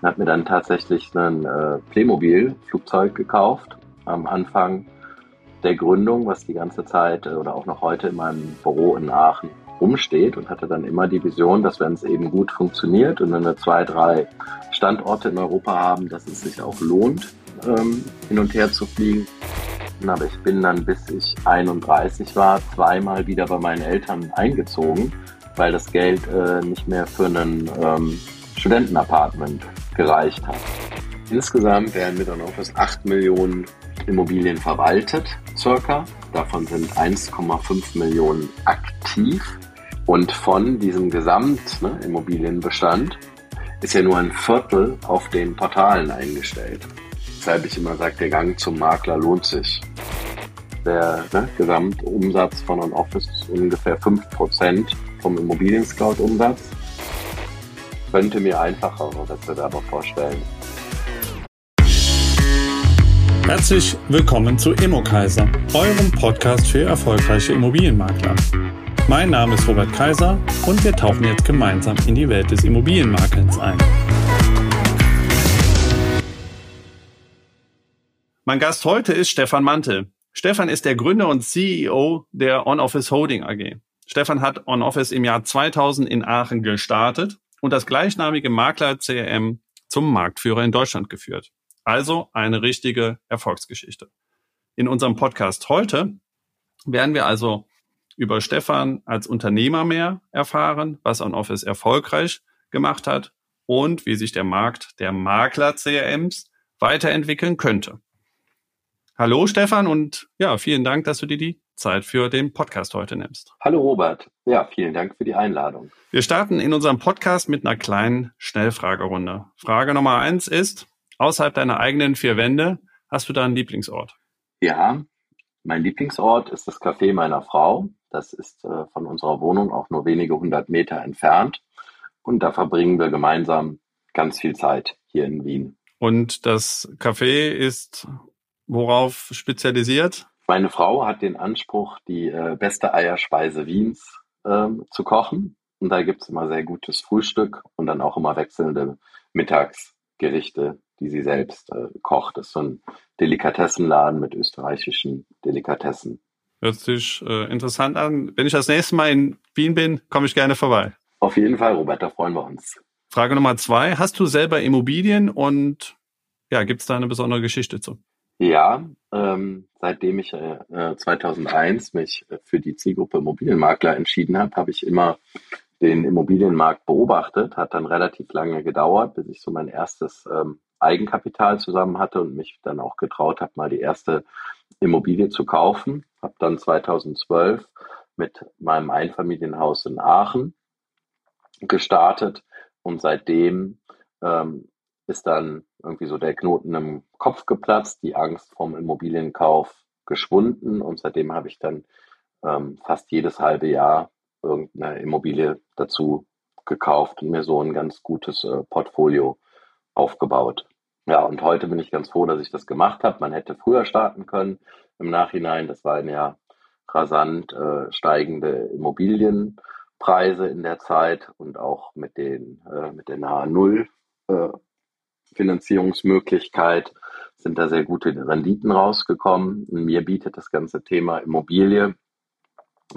und habe mir dann tatsächlich ein äh, Playmobil-Flugzeug gekauft am Anfang der Gründung, was die ganze Zeit äh, oder auch noch heute in meinem Büro in Aachen rumsteht und hatte dann immer die Vision, dass wenn es eben gut funktioniert und wenn wir zwei, drei Standorte in Europa haben, dass es sich auch lohnt, ähm, hin und her zu fliegen. Aber ich bin dann, bis ich 31 war, zweimal wieder bei meinen Eltern eingezogen, weil das Geld äh, nicht mehr für einen ähm, Studentenapartment gereicht hat. Insgesamt werden mit Office 8 Millionen Immobilien verwaltet, circa. Davon sind 1,5 Millionen aktiv. Und von diesem Gesamtimmobilienbestand ne, ist ja nur ein Viertel auf den Portalen eingestellt. Weshalb ich immer sage, der Gang zum Makler lohnt sich. Der ne, Gesamtumsatz von On Office ist ungefähr 5% vom Immobilien-Scout-Umsatz. Könnte mir einfachere Wettbewerber vorstellen. Herzlich willkommen zu Immokaiser, eurem Podcast für erfolgreiche Immobilienmakler. Mein Name ist Robert Kaiser und wir tauchen jetzt gemeinsam in die Welt des Immobilienmakelns ein. Mein Gast heute ist Stefan Mantel. Stefan ist der Gründer und CEO der On-Office Holding AG. Stefan hat On-Office im Jahr 2000 in Aachen gestartet und das gleichnamige Makler CRM zum Marktführer in Deutschland geführt. Also eine richtige Erfolgsgeschichte. In unserem Podcast heute werden wir also über Stefan als Unternehmer mehr erfahren, was On Office erfolgreich gemacht hat und wie sich der Markt der Makler-CRMs weiterentwickeln könnte. Hallo Stefan und ja, vielen Dank, dass du dir die Zeit für den Podcast heute nimmst. Hallo Robert. Ja, vielen Dank für die Einladung. Wir starten in unserem Podcast mit einer kleinen Schnellfragerunde. Frage Nummer eins ist, außerhalb deiner eigenen vier Wände, hast du da einen Lieblingsort? Ja, mein Lieblingsort ist das Café meiner Frau. Das ist äh, von unserer Wohnung auch nur wenige hundert Meter entfernt. Und da verbringen wir gemeinsam ganz viel Zeit hier in Wien. Und das Café ist worauf spezialisiert? Meine Frau hat den Anspruch, die äh, beste Eierspeise Wiens äh, zu kochen. Und da gibt es immer sehr gutes Frühstück und dann auch immer wechselnde Mittagsgerichte, die sie selbst äh, kocht. Das ist so ein Delikatessenladen mit österreichischen Delikatessen. Hört sich äh, interessant an. Wenn ich das nächste Mal in Wien bin, komme ich gerne vorbei. Auf jeden Fall, Robert, da freuen wir uns. Frage Nummer zwei. Hast du selber Immobilien und ja, gibt es da eine besondere Geschichte zu? Ja, ähm, seitdem ich äh, 2001 mich für die Zielgruppe Immobilienmakler entschieden habe, habe ich immer den Immobilienmarkt beobachtet. Hat dann relativ lange gedauert, bis ich so mein erstes ähm, Eigenkapital zusammen hatte und mich dann auch getraut habe, mal die erste Immobilie zu kaufen. Habe dann 2012 mit meinem Einfamilienhaus in Aachen gestartet und seitdem ähm, ist dann irgendwie so der Knoten im Kopf geplatzt, die Angst vom Immobilienkauf geschwunden und seitdem habe ich dann ähm, fast jedes halbe Jahr irgendeine Immobilie dazu gekauft und mir so ein ganz gutes äh, Portfolio aufgebaut. Ja, und heute bin ich ganz froh, dass ich das gemacht habe. Man hätte früher starten können im Nachhinein. Das waren ja rasant äh, steigende Immobilienpreise in der Zeit und auch mit den äh, mit der nahe Null äh, Finanzierungsmöglichkeit sind da sehr gute Renditen rausgekommen. Mir bietet das ganze Thema Immobilie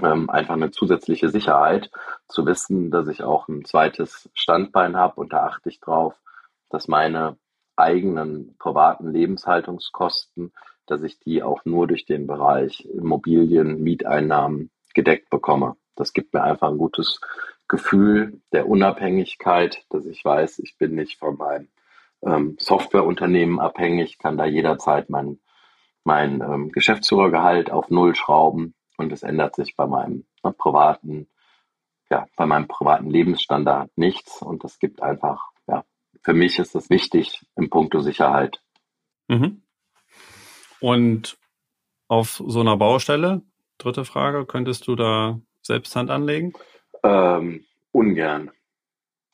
ähm, einfach eine zusätzliche Sicherheit, zu wissen, dass ich auch ein zweites Standbein habe und da achte ich drauf, dass meine eigenen privaten Lebenshaltungskosten, dass ich die auch nur durch den Bereich Immobilien, Mieteinnahmen gedeckt bekomme. Das gibt mir einfach ein gutes Gefühl der Unabhängigkeit, dass ich weiß, ich bin nicht von meinem ähm, Softwareunternehmen abhängig, kann da jederzeit mein, mein ähm, Geschäftsführergehalt auf Null schrauben und es ändert sich bei meinem ne, privaten, ja, bei meinem privaten Lebensstandard nichts und das gibt einfach, ja, für mich ist das wichtig im Punkto Sicherheit. Mhm. Und auf so einer Baustelle, dritte Frage, könntest du da selbst Hand anlegen? Ähm, ungern.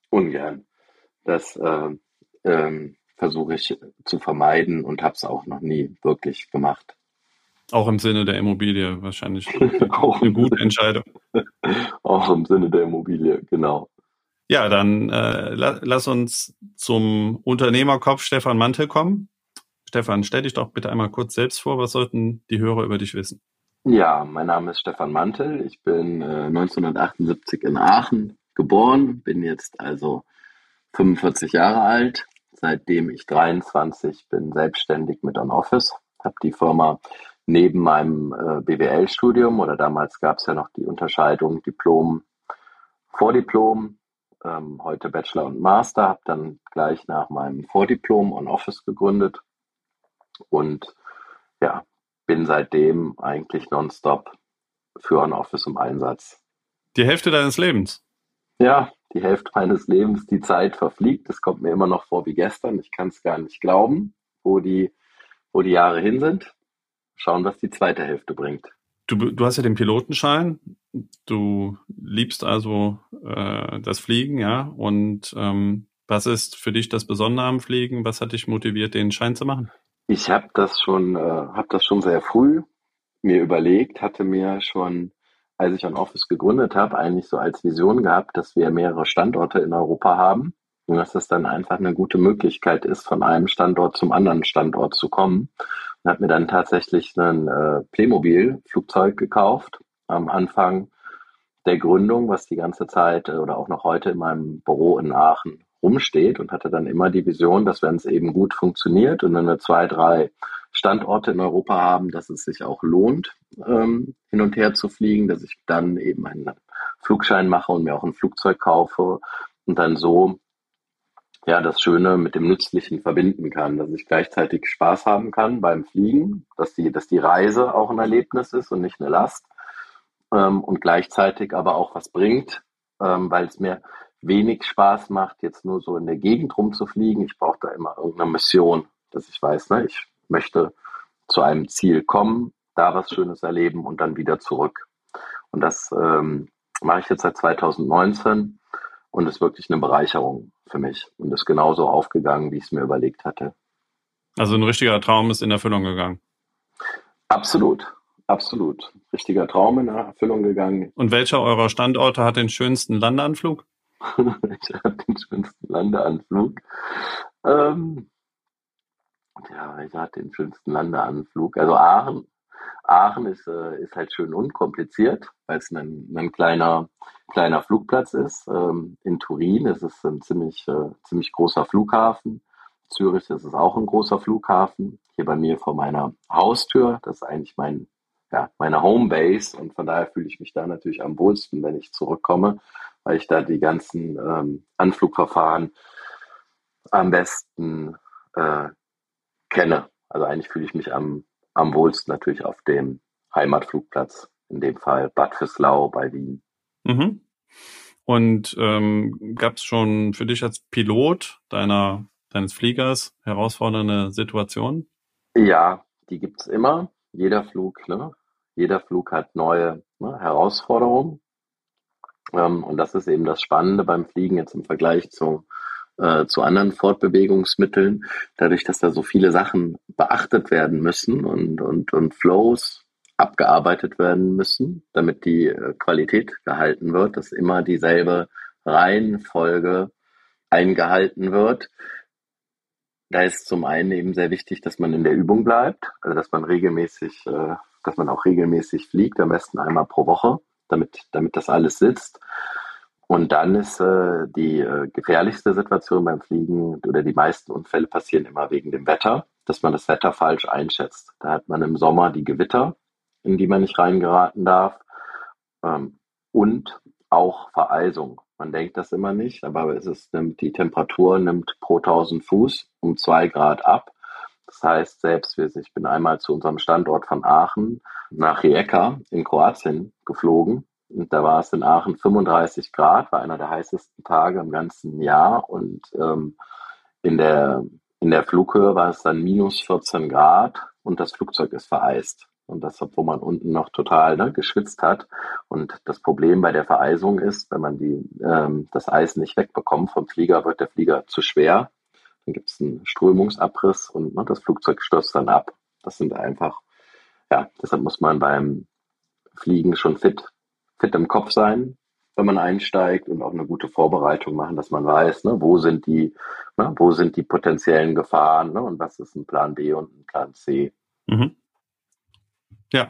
Ungern. Das, äh, ähm, versuche ich zu vermeiden und habe es auch noch nie wirklich gemacht. Auch im Sinne der Immobilie wahrscheinlich eine gute Entscheidung. auch im Sinne der Immobilie, genau. Ja, dann äh, la lass uns zum Unternehmerkopf Stefan Mantel kommen. Stefan, stell dich doch bitte einmal kurz selbst vor. Was sollten die Hörer über dich wissen? Ja, mein Name ist Stefan Mantel. Ich bin äh, 1978 in Aachen geboren, bin jetzt also 45 Jahre alt. Seitdem ich 23 bin selbstständig mit OnOffice, habe die Firma neben meinem äh, BWL-Studium oder damals gab es ja noch die Unterscheidung Diplom, Vordiplom, ähm, heute Bachelor und Master, habe dann gleich nach meinem Vordiplom OnOffice gegründet und ja, bin seitdem eigentlich nonstop für OnOffice im Einsatz. Die Hälfte deines Lebens? Ja, die Hälfte meines Lebens, die Zeit verfliegt. Es kommt mir immer noch vor wie gestern. Ich kann es gar nicht glauben, wo die, wo die Jahre hin sind. Schauen, was die zweite Hälfte bringt. Du, du hast ja den Pilotenschein. Du liebst also äh, das Fliegen, ja. Und ähm, was ist für dich das Besondere am Fliegen? Was hat dich motiviert, den Schein zu machen? Ich habe das schon, äh, habe das schon sehr früh mir überlegt, hatte mir schon, als ich ein Office gegründet habe, eigentlich so als Vision gehabt, dass wir mehrere Standorte in Europa haben und dass das dann einfach eine gute Möglichkeit ist, von einem Standort zum anderen Standort zu kommen. Und habe mir dann tatsächlich ein äh, Playmobil-Flugzeug gekauft am Anfang der Gründung, was die ganze Zeit äh, oder auch noch heute in meinem Büro in Aachen rumsteht und hatte dann immer die Vision, dass wenn es eben gut funktioniert und wenn wir zwei, drei Standorte in Europa haben, dass es sich auch lohnt, ähm, hin und her zu fliegen, dass ich dann eben einen Flugschein mache und mir auch ein Flugzeug kaufe und dann so ja das Schöne mit dem Nützlichen verbinden kann, dass ich gleichzeitig Spaß haben kann beim Fliegen, dass die, dass die Reise auch ein Erlebnis ist und nicht eine Last ähm, und gleichzeitig aber auch was bringt, ähm, weil es mir wenig Spaß macht, jetzt nur so in der Gegend rumzufliegen. Ich brauche da immer irgendeine Mission, dass ich weiß, ne, ich möchte zu einem Ziel kommen, da was Schönes erleben und dann wieder zurück. Und das ähm, mache ich jetzt seit 2019 und ist wirklich eine Bereicherung für mich und ist genauso aufgegangen, wie ich es mir überlegt hatte. Also ein richtiger Traum ist in Erfüllung gegangen. Absolut, absolut. Richtiger Traum in Erfüllung gegangen. Und welcher eurer Standorte hat den schönsten Landeanflug? ich habe den schönsten Landeanflug. Ähm, ja, welcher hat den schönsten Landeanflug? Also Aachen. Aachen ist, äh, ist halt schön unkompliziert, weil es ein, ein kleiner, kleiner Flugplatz ist. Ähm, in Turin ist es ein ziemlich, äh, ziemlich großer Flughafen. Zürich ist es auch ein großer Flughafen. Hier bei mir vor meiner Haustür. Das ist eigentlich mein, ja, meine Homebase und von daher fühle ich mich da natürlich am wohlsten, wenn ich zurückkomme, weil ich da die ganzen ähm, Anflugverfahren am besten äh, kenne. Also eigentlich fühle ich mich am, am wohlsten natürlich auf dem Heimatflugplatz, in dem Fall Bad Fürslau bei Wien. Mhm. Und ähm, gab es schon für dich als Pilot deiner, deines Fliegers herausfordernde Situationen? Ja, die gibt es immer. Jeder Flug, ne? Jeder Flug hat neue ne, Herausforderungen. Ähm, und das ist eben das Spannende beim Fliegen jetzt im Vergleich zu, äh, zu anderen Fortbewegungsmitteln. Dadurch, dass da so viele Sachen beachtet werden müssen und, und, und Flows abgearbeitet werden müssen, damit die äh, Qualität gehalten wird, dass immer dieselbe Reihenfolge eingehalten wird. Da ist zum einen eben sehr wichtig, dass man in der Übung bleibt, also dass man regelmäßig, äh, dass man auch regelmäßig fliegt, am besten einmal pro Woche damit, damit das alles sitzt. Und dann ist äh, die äh, gefährlichste Situation beim Fliegen oder die meisten Unfälle passieren immer wegen dem Wetter, dass man das Wetter falsch einschätzt. Da hat man im Sommer die Gewitter, in die man nicht reingeraten darf ähm, und auch Vereisung. Man denkt das immer nicht, aber es ist, nimmt, die Temperatur nimmt pro 1000 Fuß um zwei Grad ab. Das heißt, selbst ich bin einmal zu unserem Standort von Aachen nach Rijeka in Kroatien geflogen. Und da war es in Aachen 35 Grad, war einer der heißesten Tage im ganzen Jahr. Und ähm, in, der, in der Flughöhe war es dann minus 14 Grad und das Flugzeug ist vereist. Und das, obwohl man unten noch total ne, geschwitzt hat. Und das Problem bei der Vereisung ist, wenn man die, ähm, das Eis nicht wegbekommt vom Flieger, wird der Flieger zu schwer. Dann gibt es einen Strömungsabriss und ne, das Flugzeug stürzt dann ab. Das sind einfach ja, deshalb muss man beim Fliegen schon fit, fit im Kopf sein, wenn man einsteigt und auch eine gute Vorbereitung machen, dass man weiß, ne, wo sind die, ne, wo sind die potenziellen Gefahren ne, und was ist ein Plan B und ein Plan C. Mhm. Ja.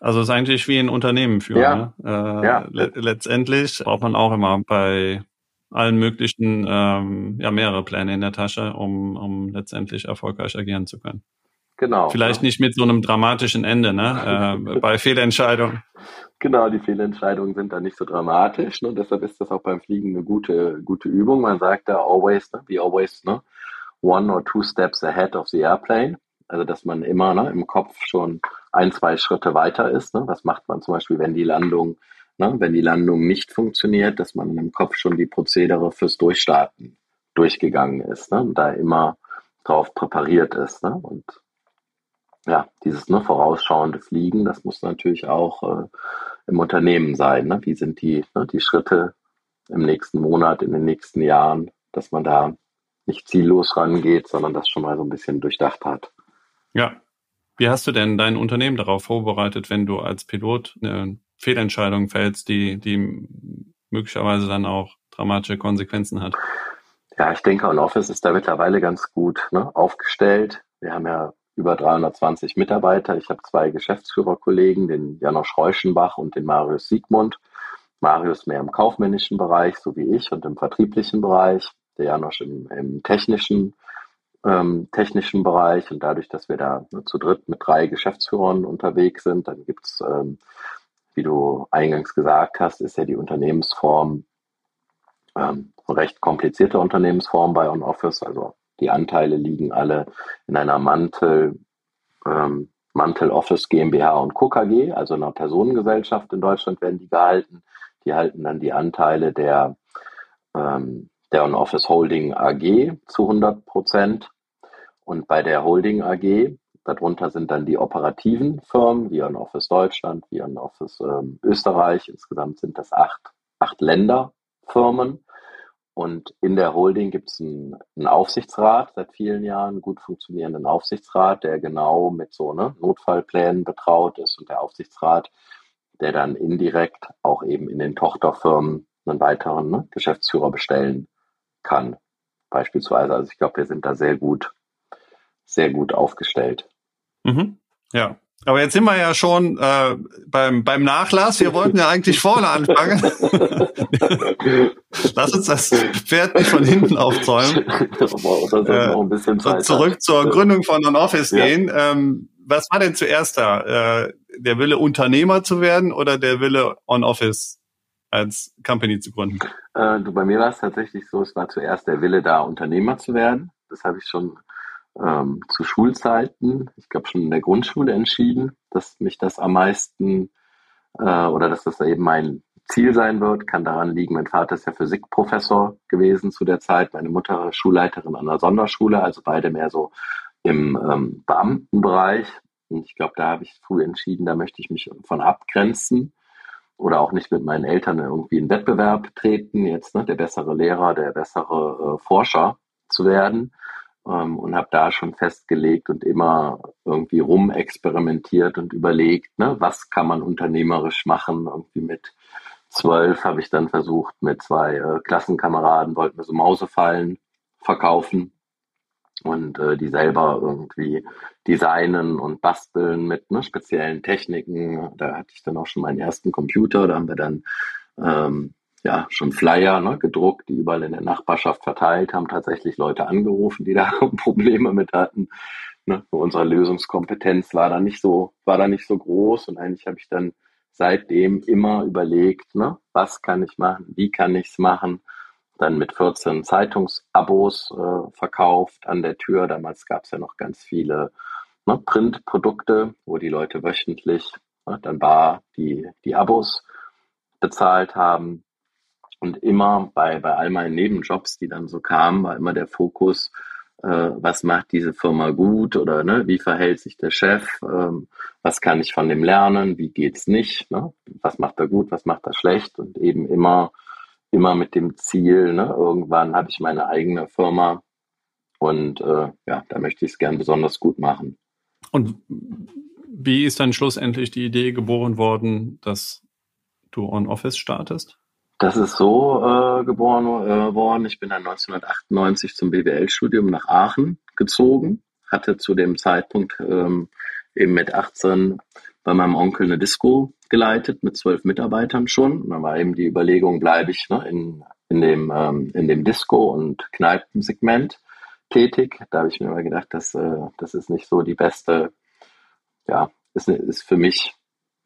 Also es ist eigentlich wie ein Unternehmen führen. Ja. Ne? Äh, ja. Le letztendlich braucht man auch immer bei allen möglichen ähm, ja mehrere Pläne in der Tasche, um, um letztendlich erfolgreich agieren zu können. Genau. Vielleicht ja. nicht mit so einem dramatischen Ende, ne? äh, bei Fehlentscheidungen. Genau, die Fehlentscheidungen sind da nicht so dramatisch. Ne? Deshalb ist das auch beim Fliegen eine gute, gute Übung. Man sagt da always, ne? be always, ne? one or two steps ahead of the airplane. Also dass man immer ne, im Kopf schon ein, zwei Schritte weiter ist. Ne? Was macht man zum Beispiel, wenn die Landung, ne, wenn die Landung nicht funktioniert, dass man im Kopf schon die Prozedere fürs Durchstarten durchgegangen ist ne? und da immer drauf präpariert ist. Ne? Und ja, dieses ne, vorausschauende Fliegen, das muss natürlich auch äh, im Unternehmen sein. Ne? Wie sind die, ne, die Schritte im nächsten Monat, in den nächsten Jahren, dass man da nicht ziellos rangeht, sondern das schon mal so ein bisschen durchdacht hat. Ja. Wie hast du denn dein Unternehmen darauf vorbereitet, wenn du als Pilot eine Fehlentscheidung fällst, die, die möglicherweise dann auch dramatische Konsequenzen hat? Ja, ich denke, On Office ist da mittlerweile ganz gut ne, aufgestellt. Wir haben ja über 320 Mitarbeiter. Ich habe zwei Geschäftsführerkollegen, den Janosch Reuschenbach und den Marius Siegmund. Marius mehr im kaufmännischen Bereich, so wie ich, und im vertrieblichen Bereich. Der Janosch im, im technischen, ähm, technischen Bereich. Und dadurch, dass wir da nur zu dritt mit drei Geschäftsführern unterwegs sind, dann gibt's, ähm, wie du eingangs gesagt hast, ist ja die Unternehmensform ähm, recht komplizierte Unternehmensform bei OnOffice. Also die Anteile liegen alle in einer Mantel, ähm, Mantel Office GmbH und Co. KG, also einer Personengesellschaft in Deutschland werden die gehalten. Die halten dann die Anteile der, ähm, der On-Office Holding AG zu 100 Prozent. Und bei der Holding AG, darunter sind dann die operativen Firmen, wie On-Office Deutschland, wie On-Office ähm, Österreich. Insgesamt sind das acht, acht Länderfirmen. Und in der Holding gibt es einen, einen, Aufsichtsrat seit vielen Jahren, einen gut funktionierenden Aufsichtsrat, der genau mit so ne, Notfallplänen betraut ist und der Aufsichtsrat, der dann indirekt auch eben in den Tochterfirmen einen weiteren ne, Geschäftsführer bestellen kann. Beispielsweise. Also ich glaube, wir sind da sehr gut, sehr gut aufgestellt. Mhm. Ja, aber jetzt sind wir ja schon äh, beim, beim Nachlass. Wir wollten ja eigentlich vorne anfangen. Lass uns das Pferd nicht von hinten aufzäumen. äh, zurück zur Gründung von Non-Office ja. gehen. Ähm, was war denn zuerst da? Äh, der Wille, Unternehmer zu werden oder der Wille, On-Office als Company zu gründen? Äh, du, bei mir war es tatsächlich so, es war zuerst der Wille da, Unternehmer zu werden. Das habe ich schon ähm, zu Schulzeiten, ich glaube schon in der Grundschule entschieden, dass mich das am meisten äh, oder dass das eben mein Ziel sein wird. Kann daran liegen, mein Vater ist ja Physikprofessor gewesen zu der Zeit, meine Mutter Schulleiterin an der Sonderschule, also beide mehr so im ähm, Beamtenbereich. Und ich glaube, da habe ich früh entschieden, da möchte ich mich von abgrenzen oder auch nicht mit meinen Eltern irgendwie in Wettbewerb treten, jetzt ne, der bessere Lehrer, der bessere äh, Forscher zu werden ähm, und habe da schon festgelegt und immer irgendwie rumexperimentiert und überlegt, ne, was kann man unternehmerisch machen. Irgendwie mit zwölf habe ich dann versucht, mit zwei äh, Klassenkameraden wollten wir so Mausefallen verkaufen und äh, die selber irgendwie designen und basteln mit ne, speziellen Techniken. Da hatte ich dann auch schon meinen ersten Computer, da haben wir dann ähm, ja schon Flyer ne, gedruckt, die überall in der Nachbarschaft verteilt haben, tatsächlich Leute angerufen, die da Probleme mit hatten. Ne, unsere Lösungskompetenz war da nicht so, war da nicht so groß und eigentlich habe ich dann seitdem immer überlegt, ne, was kann ich machen, wie kann ich es machen. Dann mit 14 Zeitungsabos äh, verkauft an der Tür. Damals gab es ja noch ganz viele ne, Printprodukte, wo die Leute wöchentlich ne, dann bar die, die Abos bezahlt haben. Und immer bei, bei all meinen Nebenjobs, die dann so kamen, war immer der Fokus, äh, was macht diese Firma gut oder ne, wie verhält sich der Chef, ähm, was kann ich von dem lernen, wie geht's nicht, ne? was macht er gut, was macht er schlecht und eben immer, immer mit dem Ziel, ne, irgendwann habe ich meine eigene Firma und äh, ja, da möchte ich es gern besonders gut machen. Und wie ist dann schlussendlich die Idee geboren worden, dass du On Office startest? Das ist so äh, geboren äh, worden. Ich bin dann 1998 zum BWL-Studium nach Aachen gezogen, hatte zu dem Zeitpunkt ähm, eben mit 18 bei meinem Onkel eine Disco geleitet mit zwölf Mitarbeitern schon. Und dann war eben die Überlegung, bleibe ich ne, in, in, dem, ähm, in dem Disco- und Kneipensegment tätig. Da habe ich mir immer gedacht, dass, äh, das ist nicht so die beste, ja, ist, ist für mich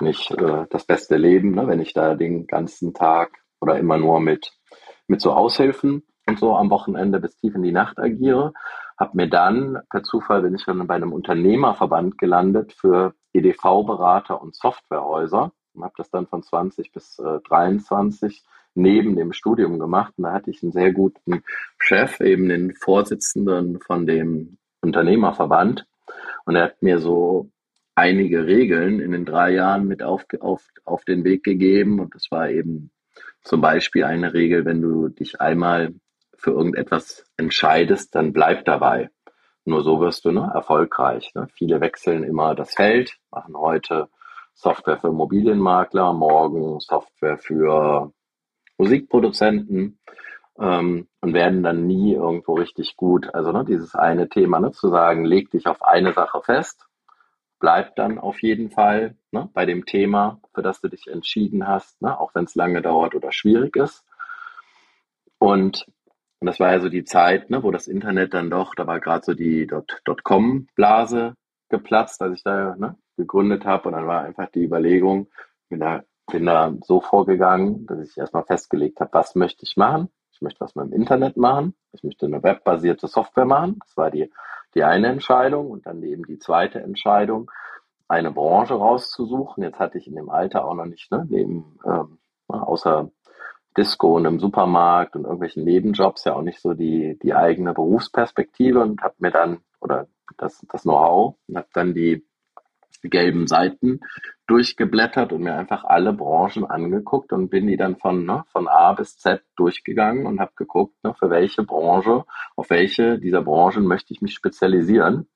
nicht äh, das beste Leben, ne, wenn ich da den ganzen Tag oder immer nur mit, mit so Aushilfen und so am Wochenende bis tief in die Nacht agiere. Habe mir dann, per Zufall bin ich dann bei einem Unternehmerverband gelandet für EDV-Berater und Softwarehäuser und habe das dann von 20 bis äh, 23 neben dem Studium gemacht. Und da hatte ich einen sehr guten Chef, eben den Vorsitzenden von dem Unternehmerverband. Und er hat mir so einige Regeln in den drei Jahren mit auf, auf, auf den Weg gegeben. Und das war eben zum Beispiel eine Regel, wenn du dich einmal für irgendetwas entscheidest, dann bleib dabei. Nur so wirst du ne, erfolgreich. Ne? Viele wechseln immer das Feld, machen heute Software für Immobilienmakler, morgen Software für Musikproduzenten ähm, und werden dann nie irgendwo richtig gut. Also ne, dieses eine Thema, ne, zu sagen, leg dich auf eine Sache fest, bleib dann auf jeden Fall ne, bei dem Thema, für das du dich entschieden hast, ne, auch wenn es lange dauert oder schwierig ist. Und, und das war ja so die Zeit, ne, wo das Internet dann doch, da war gerade so die Dotcom-Blase geplatzt, als ich da ne, gegründet habe. Und dann war einfach die Überlegung, bin da, bin da so vorgegangen, dass ich erstmal festgelegt habe, was möchte ich machen. Ich möchte was mit dem Internet machen. Ich möchte eine webbasierte Software machen. Das war die die eine Entscheidung und dann eben die zweite Entscheidung, eine Branche rauszusuchen. Jetzt hatte ich in dem Alter auch noch nicht, ne, neben, ähm, außer Disco und im Supermarkt und irgendwelchen Nebenjobs ja auch nicht so die, die eigene Berufsperspektive und habe mir dann, oder das, das Know-how, und habe dann die gelben Seiten durchgeblättert und mir einfach alle Branchen angeguckt und bin die dann von, ne, von A bis Z durchgegangen und habe geguckt, ne, für welche Branche, auf welche dieser Branchen möchte ich mich spezialisieren.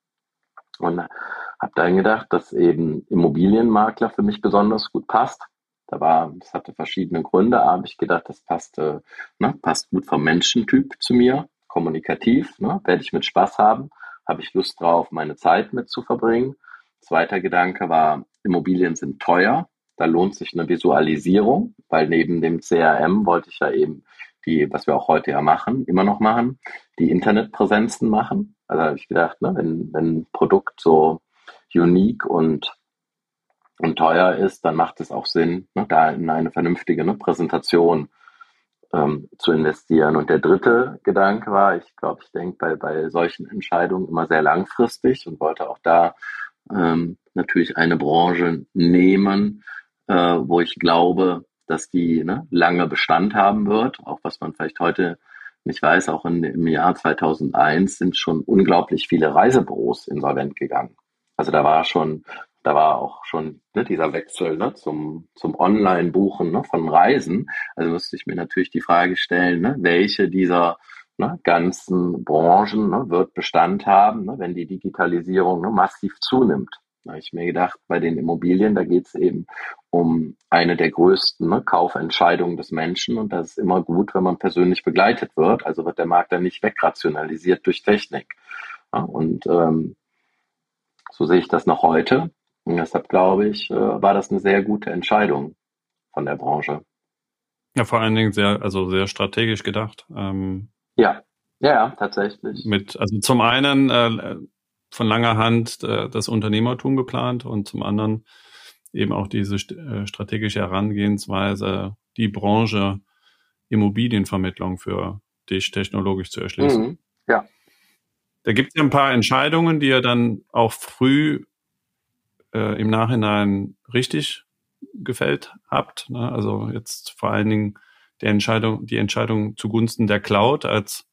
Und habe dann gedacht, dass eben Immobilienmakler für mich besonders gut passt. Da war, das hatte verschiedene Gründe, aber habe ich gedacht, das passt, äh, ne, passt gut vom Menschentyp zu mir, kommunikativ, ne, werde ich mit Spaß haben, habe ich Lust drauf, meine Zeit mit zu verbringen Zweiter Gedanke war, Immobilien sind teuer. Da lohnt sich eine Visualisierung, weil neben dem CRM wollte ich ja eben die, was wir auch heute ja machen, immer noch machen, die Internetpräsenzen machen. Also habe ich gedacht, ne, wenn, wenn ein Produkt so unique und, und teuer ist, dann macht es auch Sinn, ne, da in eine vernünftige ne, Präsentation ähm, zu investieren. Und der dritte Gedanke war, ich glaube, ich denke bei, bei solchen Entscheidungen immer sehr langfristig und wollte auch da ähm, natürlich eine Branche nehmen, äh, wo ich glaube, dass die ne, lange Bestand haben wird, auch was man vielleicht heute nicht weiß, auch in, im Jahr 2001 sind schon unglaublich viele Reisebüros insolvent gegangen. Also da war schon, da war auch schon ne, dieser Wechsel ne, zum, zum Online-Buchen ne, von Reisen. Also musste ich mir natürlich die Frage stellen, ne, welche dieser ne, ganzen Branchen ne, wird Bestand haben, ne, wenn die Digitalisierung ne, massiv zunimmt. Da habe ich mir gedacht, bei den Immobilien, da geht es eben um eine der größten ne, Kaufentscheidungen des Menschen und das ist immer gut, wenn man persönlich begleitet wird. Also wird der Markt dann nicht wegrationalisiert durch Technik. Und ähm, so sehe ich das noch heute. Und deshalb glaube ich, äh, war das eine sehr gute Entscheidung von der Branche. Ja, vor allen Dingen sehr, also sehr strategisch gedacht. Ähm, ja, ja, tatsächlich. Mit, also zum einen äh, von langer Hand äh, das Unternehmertum geplant und zum anderen eben auch diese st äh, strategische Herangehensweise, die Branche Immobilienvermittlung für dich technologisch zu erschließen. Mhm, ja. Da gibt es ja ein paar Entscheidungen, die ihr dann auch früh äh, im Nachhinein richtig gefällt habt. Ne? Also jetzt vor allen Dingen der Entscheidung, die Entscheidung zugunsten der Cloud als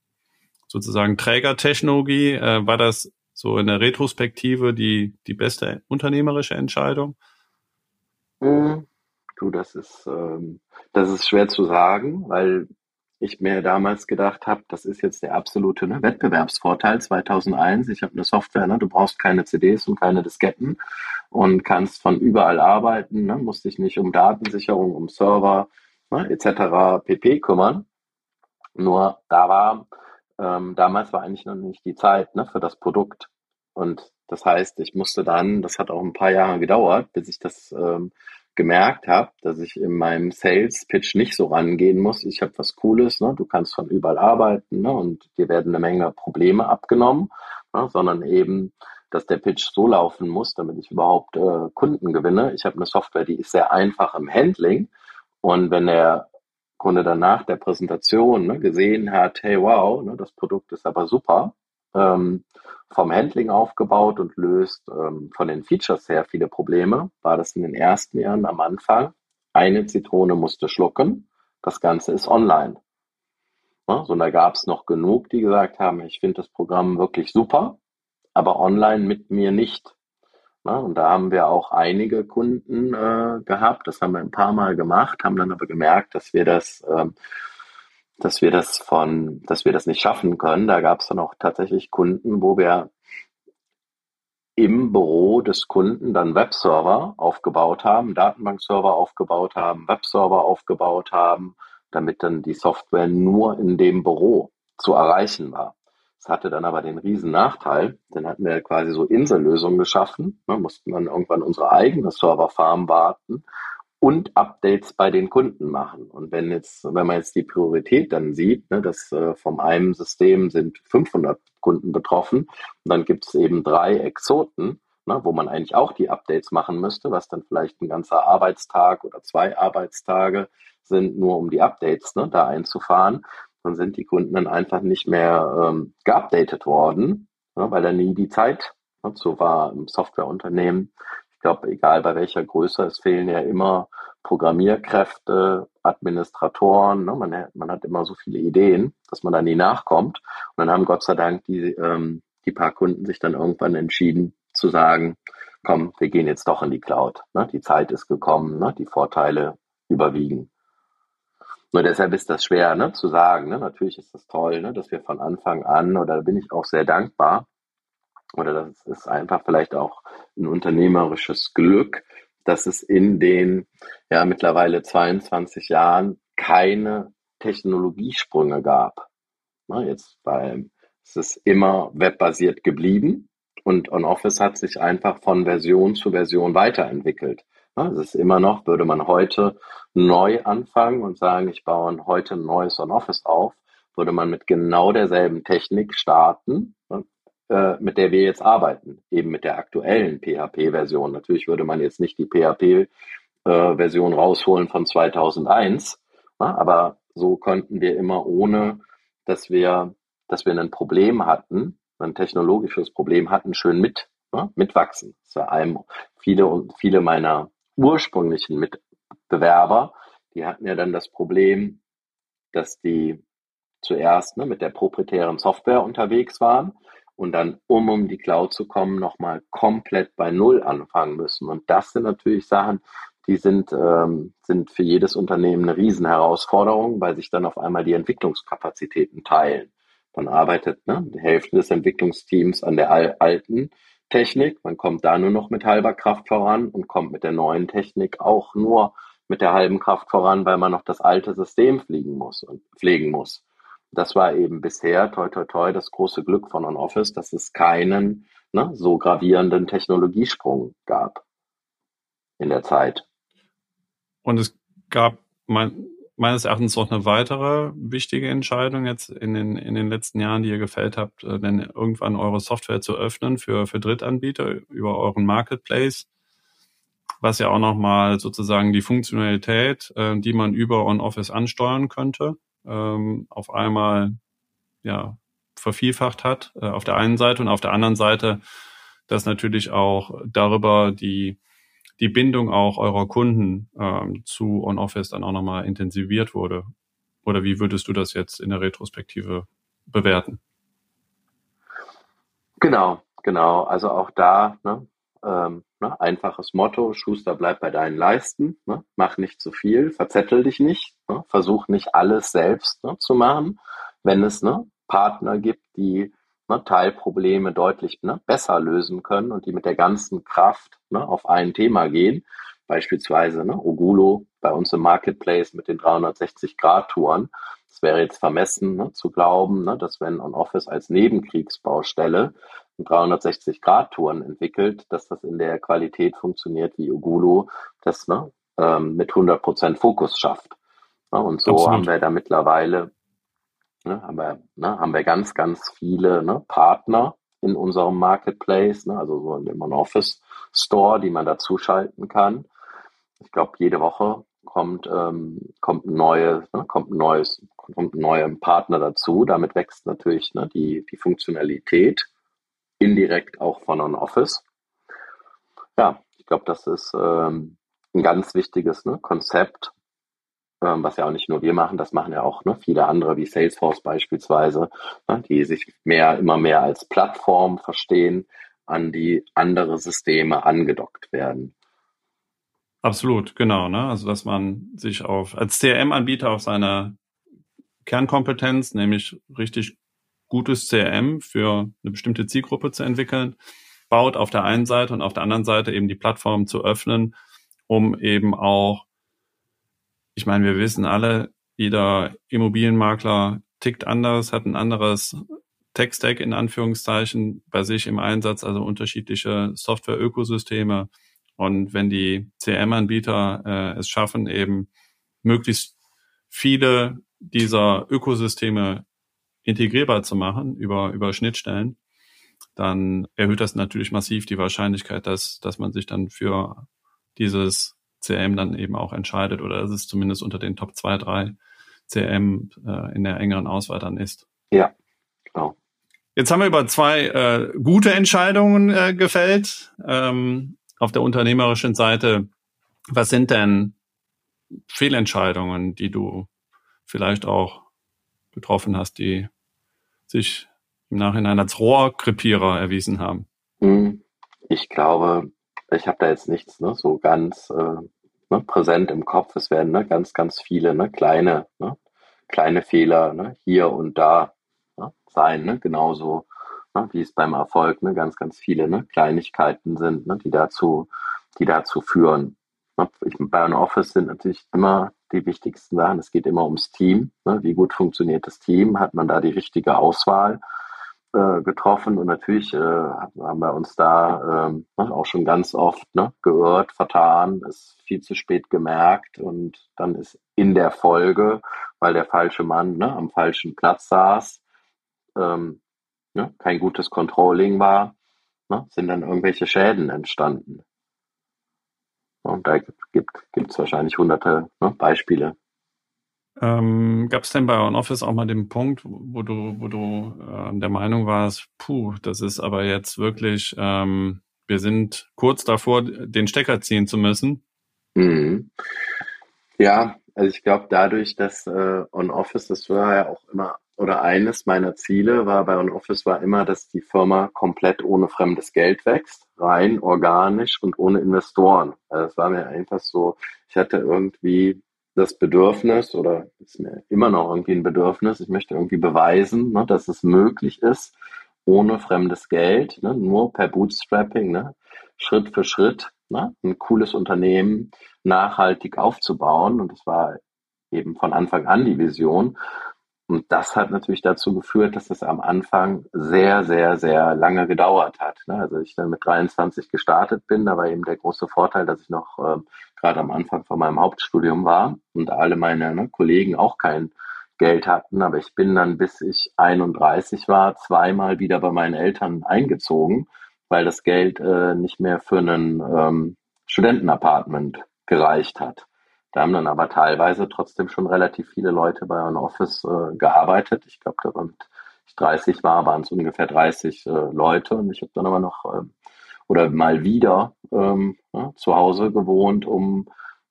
sozusagen Trägertechnologie, äh, war das so in der Retrospektive die, die beste unternehmerische Entscheidung? Mhm. Du, das ist, ähm, das ist schwer zu sagen, weil ich mir damals gedacht habe, das ist jetzt der absolute ne, Wettbewerbsvorteil 2001. Ich habe eine Software, ne, du brauchst keine CDs und keine Disketten. und kannst von überall arbeiten, ne? musst dich nicht um Datensicherung, um Server ne? etc. pp. kümmern. Nur da war, ähm, damals war eigentlich noch nicht die Zeit ne, für das Produkt. Und das heißt, ich musste dann, das hat auch ein paar Jahre gedauert, bis ich das ähm, gemerkt habe, dass ich in meinem Sales-Pitch nicht so rangehen muss. Ich habe was Cooles, ne? du kannst von überall arbeiten ne? und dir werden eine Menge Probleme abgenommen, ne? sondern eben, dass der Pitch so laufen muss, damit ich überhaupt äh, Kunden gewinne. Ich habe eine Software, die ist sehr einfach im Handling und wenn der Kunde dann nach der Präsentation ne, gesehen hat, hey wow, ne, das Produkt ist aber super, ähm, vom Handling aufgebaut und löst ähm, von den Features her viele Probleme. War das in den ersten Jahren am Anfang. Eine Zitrone musste schlucken. Das Ganze ist online. Ja, so, da gab es noch genug, die gesagt haben, ich finde das Programm wirklich super, aber online mit mir nicht. Ja, und da haben wir auch einige Kunden äh, gehabt. Das haben wir ein paar Mal gemacht, haben dann aber gemerkt, dass wir das ähm, dass wir das von, dass wir das nicht schaffen können. Da gab es dann auch tatsächlich Kunden, wo wir im Büro des Kunden dann Webserver aufgebaut haben, Datenbankserver aufgebaut haben, Webserver aufgebaut haben, damit dann die Software nur in dem Büro zu erreichen war. Das hatte dann aber den riesen Nachteil, dann hatten wir quasi so Insellösungen geschaffen, ne, mussten dann irgendwann unsere eigene Serverfarm warten und Updates bei den Kunden machen. Und wenn jetzt, wenn man jetzt die Priorität dann sieht, ne, dass äh, vom einem System sind 500 Kunden betroffen und dann gibt es eben drei Exoten, ne, wo man eigentlich auch die Updates machen müsste, was dann vielleicht ein ganzer Arbeitstag oder zwei Arbeitstage sind, nur um die Updates ne, da einzufahren, dann sind die Kunden dann einfach nicht mehr ähm, geupdatet worden, ne, weil da nie die Zeit ne, so war im Softwareunternehmen ich glaube, egal bei welcher Größe, es fehlen ja immer Programmierkräfte, Administratoren. Ne? Man, man, hat immer so viele Ideen, dass man da nie nachkommt. Und dann haben Gott sei Dank die, ähm, die paar Kunden sich dann irgendwann entschieden zu sagen, komm, wir gehen jetzt doch in die Cloud. Ne? Die Zeit ist gekommen, ne? die Vorteile überwiegen. Nur deshalb ist das schwer ne, zu sagen. Ne? Natürlich ist das toll, ne, dass wir von Anfang an, oder da bin ich auch sehr dankbar, oder das ist einfach vielleicht auch ein unternehmerisches Glück, dass es in den ja mittlerweile 22 Jahren keine Technologiesprünge gab. Na, jetzt weil es ist immer webbasiert geblieben und OnOffice hat sich einfach von Version zu Version weiterentwickelt. Es ist immer noch, würde man heute neu anfangen und sagen, ich baue heute ein neues OnOffice auf, würde man mit genau derselben Technik starten, äh, mit der wir jetzt arbeiten, eben mit der aktuellen PHP-Version. Natürlich würde man jetzt nicht die PHP-Version äh, rausholen von 2001, na, aber so konnten wir immer ohne, dass wir, dass wir ein Problem hatten, ein technologisches Problem hatten, schön mit, mitwachsen. Das war einem viele viele meiner ursprünglichen Mitbewerber, die hatten ja dann das Problem, dass die zuerst ne, mit der proprietären Software unterwegs waren und dann, um um die Cloud zu kommen, nochmal komplett bei Null anfangen müssen. Und das sind natürlich Sachen, die sind, ähm, sind für jedes Unternehmen eine Riesenherausforderung, weil sich dann auf einmal die Entwicklungskapazitäten teilen. Man arbeitet ne, die Hälfte des Entwicklungsteams an der alten Technik, man kommt da nur noch mit halber Kraft voran und kommt mit der neuen Technik auch nur mit der halben Kraft voran, weil man noch das alte System fliegen muss und pflegen muss. Das war eben bisher, toi, toi, toi, das große Glück von OnOffice, dass es keinen ne, so gravierenden Technologiesprung gab in der Zeit. Und es gab mein, meines Erachtens noch eine weitere wichtige Entscheidung jetzt in den, in den letzten Jahren, die ihr gefällt habt, äh, denn irgendwann eure Software zu öffnen für, für Drittanbieter über euren Marketplace, was ja auch nochmal sozusagen die Funktionalität, äh, die man über OnOffice ansteuern könnte, ähm, auf einmal ja vervielfacht hat äh, auf der einen Seite und auf der anderen Seite, dass natürlich auch darüber die die Bindung auch eurer Kunden ähm, zu OnOffice dann auch nochmal intensiviert wurde. Oder wie würdest du das jetzt in der Retrospektive bewerten? Genau, genau. Also auch da ne, ähm, ne, einfaches Motto, Schuster bleibt bei deinen Leisten, ne, mach nicht zu viel, verzettel dich nicht, ne, versuch nicht alles selbst ne, zu machen. Wenn es ne, Partner gibt, die ne, Teilprobleme deutlich ne, besser lösen können und die mit der ganzen Kraft ne, auf ein Thema gehen. Beispielsweise ne, Ogulo bei uns im Marketplace mit den 360-Grad-Touren. Es wäre jetzt vermessen ne, zu glauben, ne, dass wenn On-Office als Nebenkriegsbaustelle 360-Grad-Touren entwickelt, dass das in der Qualität funktioniert, wie Ogulo das ne, ähm, mit 100% Fokus schafft. Ne, und so Absolut. haben wir da mittlerweile ne, haben, wir, ne, haben wir ganz, ganz viele ne, Partner in unserem Marketplace, ne, also so in dem On-Office Store, die man dazu schalten kann. Ich glaube, jede Woche kommt, ähm, kommt, ein ne, kommt neues, kommt ein neuer Partner dazu. Damit wächst natürlich ne, die, die Funktionalität indirekt auch von On-Office. Ja, ich glaube, das ist ähm, ein ganz wichtiges ne, Konzept, was ja auch nicht nur wir machen, das machen ja auch ne, viele andere wie Salesforce beispielsweise, ne, die sich mehr, immer mehr als Plattform verstehen, an die andere Systeme angedockt werden. Absolut, genau. Ne? Also dass man sich auf als CRM-Anbieter auf seine Kernkompetenz, nämlich richtig gutes CRM für eine bestimmte Zielgruppe zu entwickeln, baut auf der einen Seite und auf der anderen Seite eben die Plattform zu öffnen, um eben auch, ich meine, wir wissen alle, jeder Immobilienmakler tickt anders, hat ein anderes Tech-Stack in Anführungszeichen bei sich im Einsatz, also unterschiedliche Software-Ökosysteme. Und wenn die CM-Anbieter äh, es schaffen, eben möglichst viele dieser Ökosysteme integrierbar zu machen über, über Schnittstellen, dann erhöht das natürlich massiv die Wahrscheinlichkeit, dass, dass man sich dann für dieses CM dann eben auch entscheidet oder dass es zumindest unter den Top 2, 3 CM äh, in der engeren Auswahl dann ist. Ja, genau. Jetzt haben wir über zwei äh, gute Entscheidungen äh, gefällt. Ähm, auf der unternehmerischen Seite, was sind denn Fehlentscheidungen, die du vielleicht auch getroffen hast, die sich im Nachhinein als Rohrkrepierer erwiesen haben? Hm, ich glaube, ich habe da jetzt nichts ne, so ganz äh, ne, präsent im Kopf. Es werden ne, ganz, ganz viele ne, kleine, ne, kleine Fehler ne, hier und da ne, sein, ne, genauso ne, wie es beim Erfolg ne, ganz, ganz viele ne, Kleinigkeiten sind, ne, die dazu, die dazu führen. Ne. Ich, bei einem Office sind natürlich immer die wichtigsten Sachen. Es geht immer ums Team. Ne, wie gut funktioniert das Team? Hat man da die richtige Auswahl? Äh, getroffen und natürlich äh, haben wir uns da ne, auch schon ganz oft ne, geirrt, vertan, ist viel zu spät gemerkt und dann ist in der Folge, weil der falsche Mann ne, am falschen Platz saß, ähm, ne, kein gutes Controlling war, ne, sind dann irgendwelche Schäden entstanden. Und da gibt es wahrscheinlich hunderte ne, Beispiele. Ähm, Gab es denn bei OnOffice auch mal den Punkt, wo du, wo du äh, der Meinung warst, puh, das ist aber jetzt wirklich, ähm, wir sind kurz davor, den Stecker ziehen zu müssen? Mhm. Ja, also ich glaube, dadurch, dass äh, OnOffice, das war ja auch immer oder eines meiner Ziele war bei OnOffice war immer, dass die Firma komplett ohne fremdes Geld wächst, rein organisch und ohne Investoren. Also das war mir einfach so, ich hatte irgendwie das Bedürfnis oder ist mir immer noch irgendwie ein Bedürfnis, ich möchte irgendwie beweisen, ne, dass es möglich ist, ohne fremdes Geld, ne, nur per Bootstrapping, ne, Schritt für Schritt, ne, ein cooles Unternehmen nachhaltig aufzubauen. Und das war eben von Anfang an die Vision. Und das hat natürlich dazu geführt, dass es am Anfang sehr, sehr, sehr lange gedauert hat. Ne? Also ich dann mit 23 gestartet bin, da war eben der große Vorteil, dass ich noch äh, gerade am Anfang von meinem Hauptstudium war und alle meine ne, Kollegen auch kein Geld hatten. Aber ich bin dann, bis ich 31 war, zweimal wieder bei meinen Eltern eingezogen, weil das Geld äh, nicht mehr für ein ähm, Studentenapartment gereicht hat. Da haben dann aber teilweise trotzdem schon relativ viele Leute bei einem Office äh, gearbeitet. Ich glaube, da ich 30 war, waren es ungefähr 30 äh, Leute und ich habe dann aber noch äh, oder mal wieder ähm, ja, zu Hause gewohnt, um,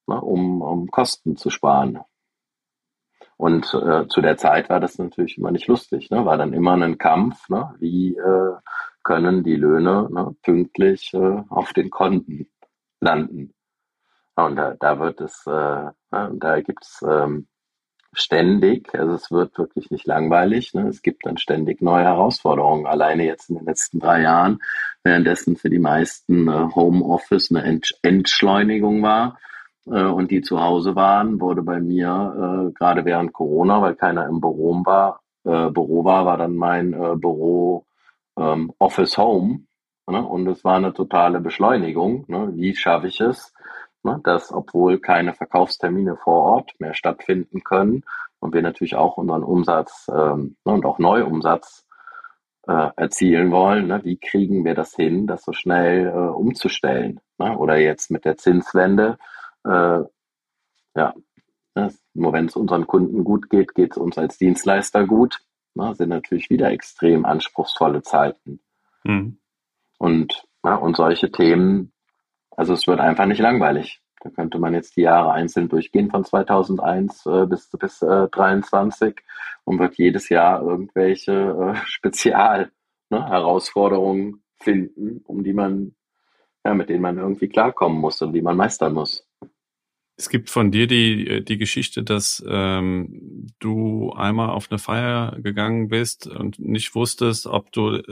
na, um, um Kosten zu sparen. Und äh, zu der Zeit war das natürlich immer nicht lustig, ne? war dann immer ein Kampf, ne? wie äh, können die Löhne ne, pünktlich äh, auf den Konten landen. Und da, da wird es, äh, da gibt es ähm, ständig, also es wird wirklich nicht langweilig. Ne? Es gibt dann ständig neue Herausforderungen. Alleine jetzt in den letzten drei Jahren, währenddessen für die meisten äh, Homeoffice eine Ent Entschleunigung war äh, und die zu Hause waren, wurde bei mir äh, gerade während Corona, weil keiner im Büro war, äh, Büro war, war dann mein äh, Büro ähm, Office Home. Ne? Und es war eine totale Beschleunigung. Ne? Wie schaffe ich es? Ne, dass obwohl keine Verkaufstermine vor Ort mehr stattfinden können und wir natürlich auch unseren Umsatz ähm, ne, und auch Neuumsatz äh, erzielen wollen, ne, wie kriegen wir das hin, das so schnell äh, umzustellen? Ne? Oder jetzt mit der Zinswende, äh, ja, ne, nur wenn es unseren Kunden gut geht, geht es uns als Dienstleister gut. Ne, sind natürlich wieder extrem anspruchsvolle Zeiten. Mhm. Und, ja, und solche Themen also es wird einfach nicht langweilig. Da könnte man jetzt die Jahre einzeln durchgehen von 2001 äh, bis bis äh, 23 und wird jedes Jahr irgendwelche äh, Spezial ne, finden, um die man ja, mit denen man irgendwie klarkommen muss und die man meistern muss. Es gibt von dir die, die Geschichte, dass ähm, du einmal auf eine Feier gegangen bist und nicht wusstest, ob du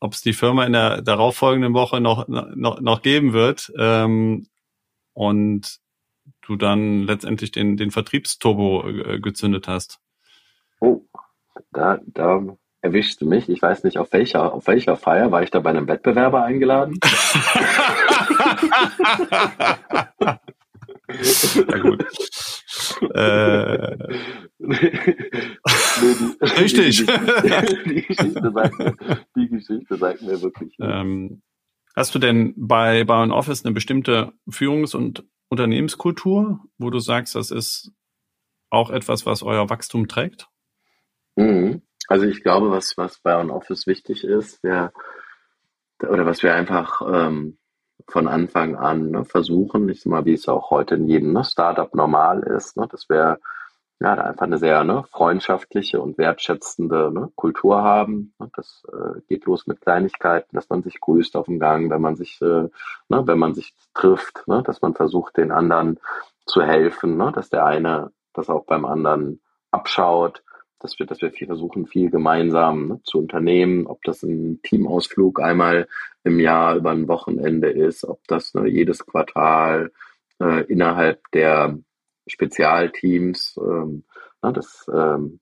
ob es die Firma in der darauffolgenden Woche noch, noch, noch geben wird. Ähm, und du dann letztendlich den, den Vertriebsturbo äh, gezündet hast. Oh, da, da erwischst du mich. Ich weiß nicht, auf welcher, auf welcher Feier war ich da bei einem Wettbewerber eingeladen? Ja gut. äh, Richtig. Die, Geschichte sagt mir, die Geschichte sagt mir wirklich. Ähm, hast du denn bei Bauen Office eine bestimmte Führungs- und Unternehmenskultur, wo du sagst, das ist auch etwas, was euer Wachstum trägt? Mhm. Also ich glaube, was, was bei On Office wichtig ist, wir, oder was wir einfach ähm, von Anfang an ne, versuchen, ich mal, wie es auch heute in jedem ne, Startup normal ist, ne, dass wir ja, einfach eine sehr ne, freundschaftliche und wertschätzende ne, Kultur haben. Ne, das äh, geht los mit Kleinigkeiten, dass man sich grüßt auf dem Gang, wenn man sich, äh, ne, wenn man sich trifft, ne, dass man versucht, den anderen zu helfen, ne, dass der eine das auch beim anderen abschaut, dass wir, dass wir viel versuchen, viel gemeinsam ne, zu unternehmen, ob das ein Teamausflug einmal im Jahr über ein Wochenende ist, ob das ne, jedes Quartal äh, innerhalb der Spezialteams, ähm, ne, das ähm,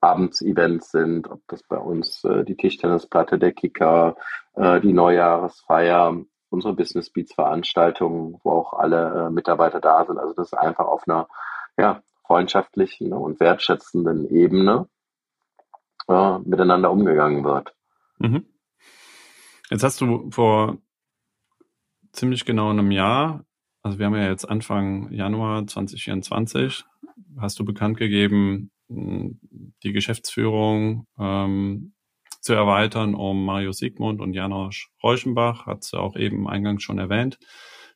Abendsevents sind, ob das bei uns äh, die Tischtennisplatte, der Kicker, äh, die Neujahresfeier, unsere Business Beats Veranstaltungen, wo auch alle äh, Mitarbeiter da sind. Also das ist einfach auf einer ja, freundschaftlichen und wertschätzenden Ebene äh, miteinander umgegangen wird. Mhm. Jetzt hast du vor ziemlich genau einem Jahr, also wir haben ja jetzt Anfang Januar 2024, hast du bekannt gegeben, die Geschäftsführung ähm, zu erweitern um Mario Siegmund und Janosch Reuschenbach, hat sie auch eben eingangs schon erwähnt,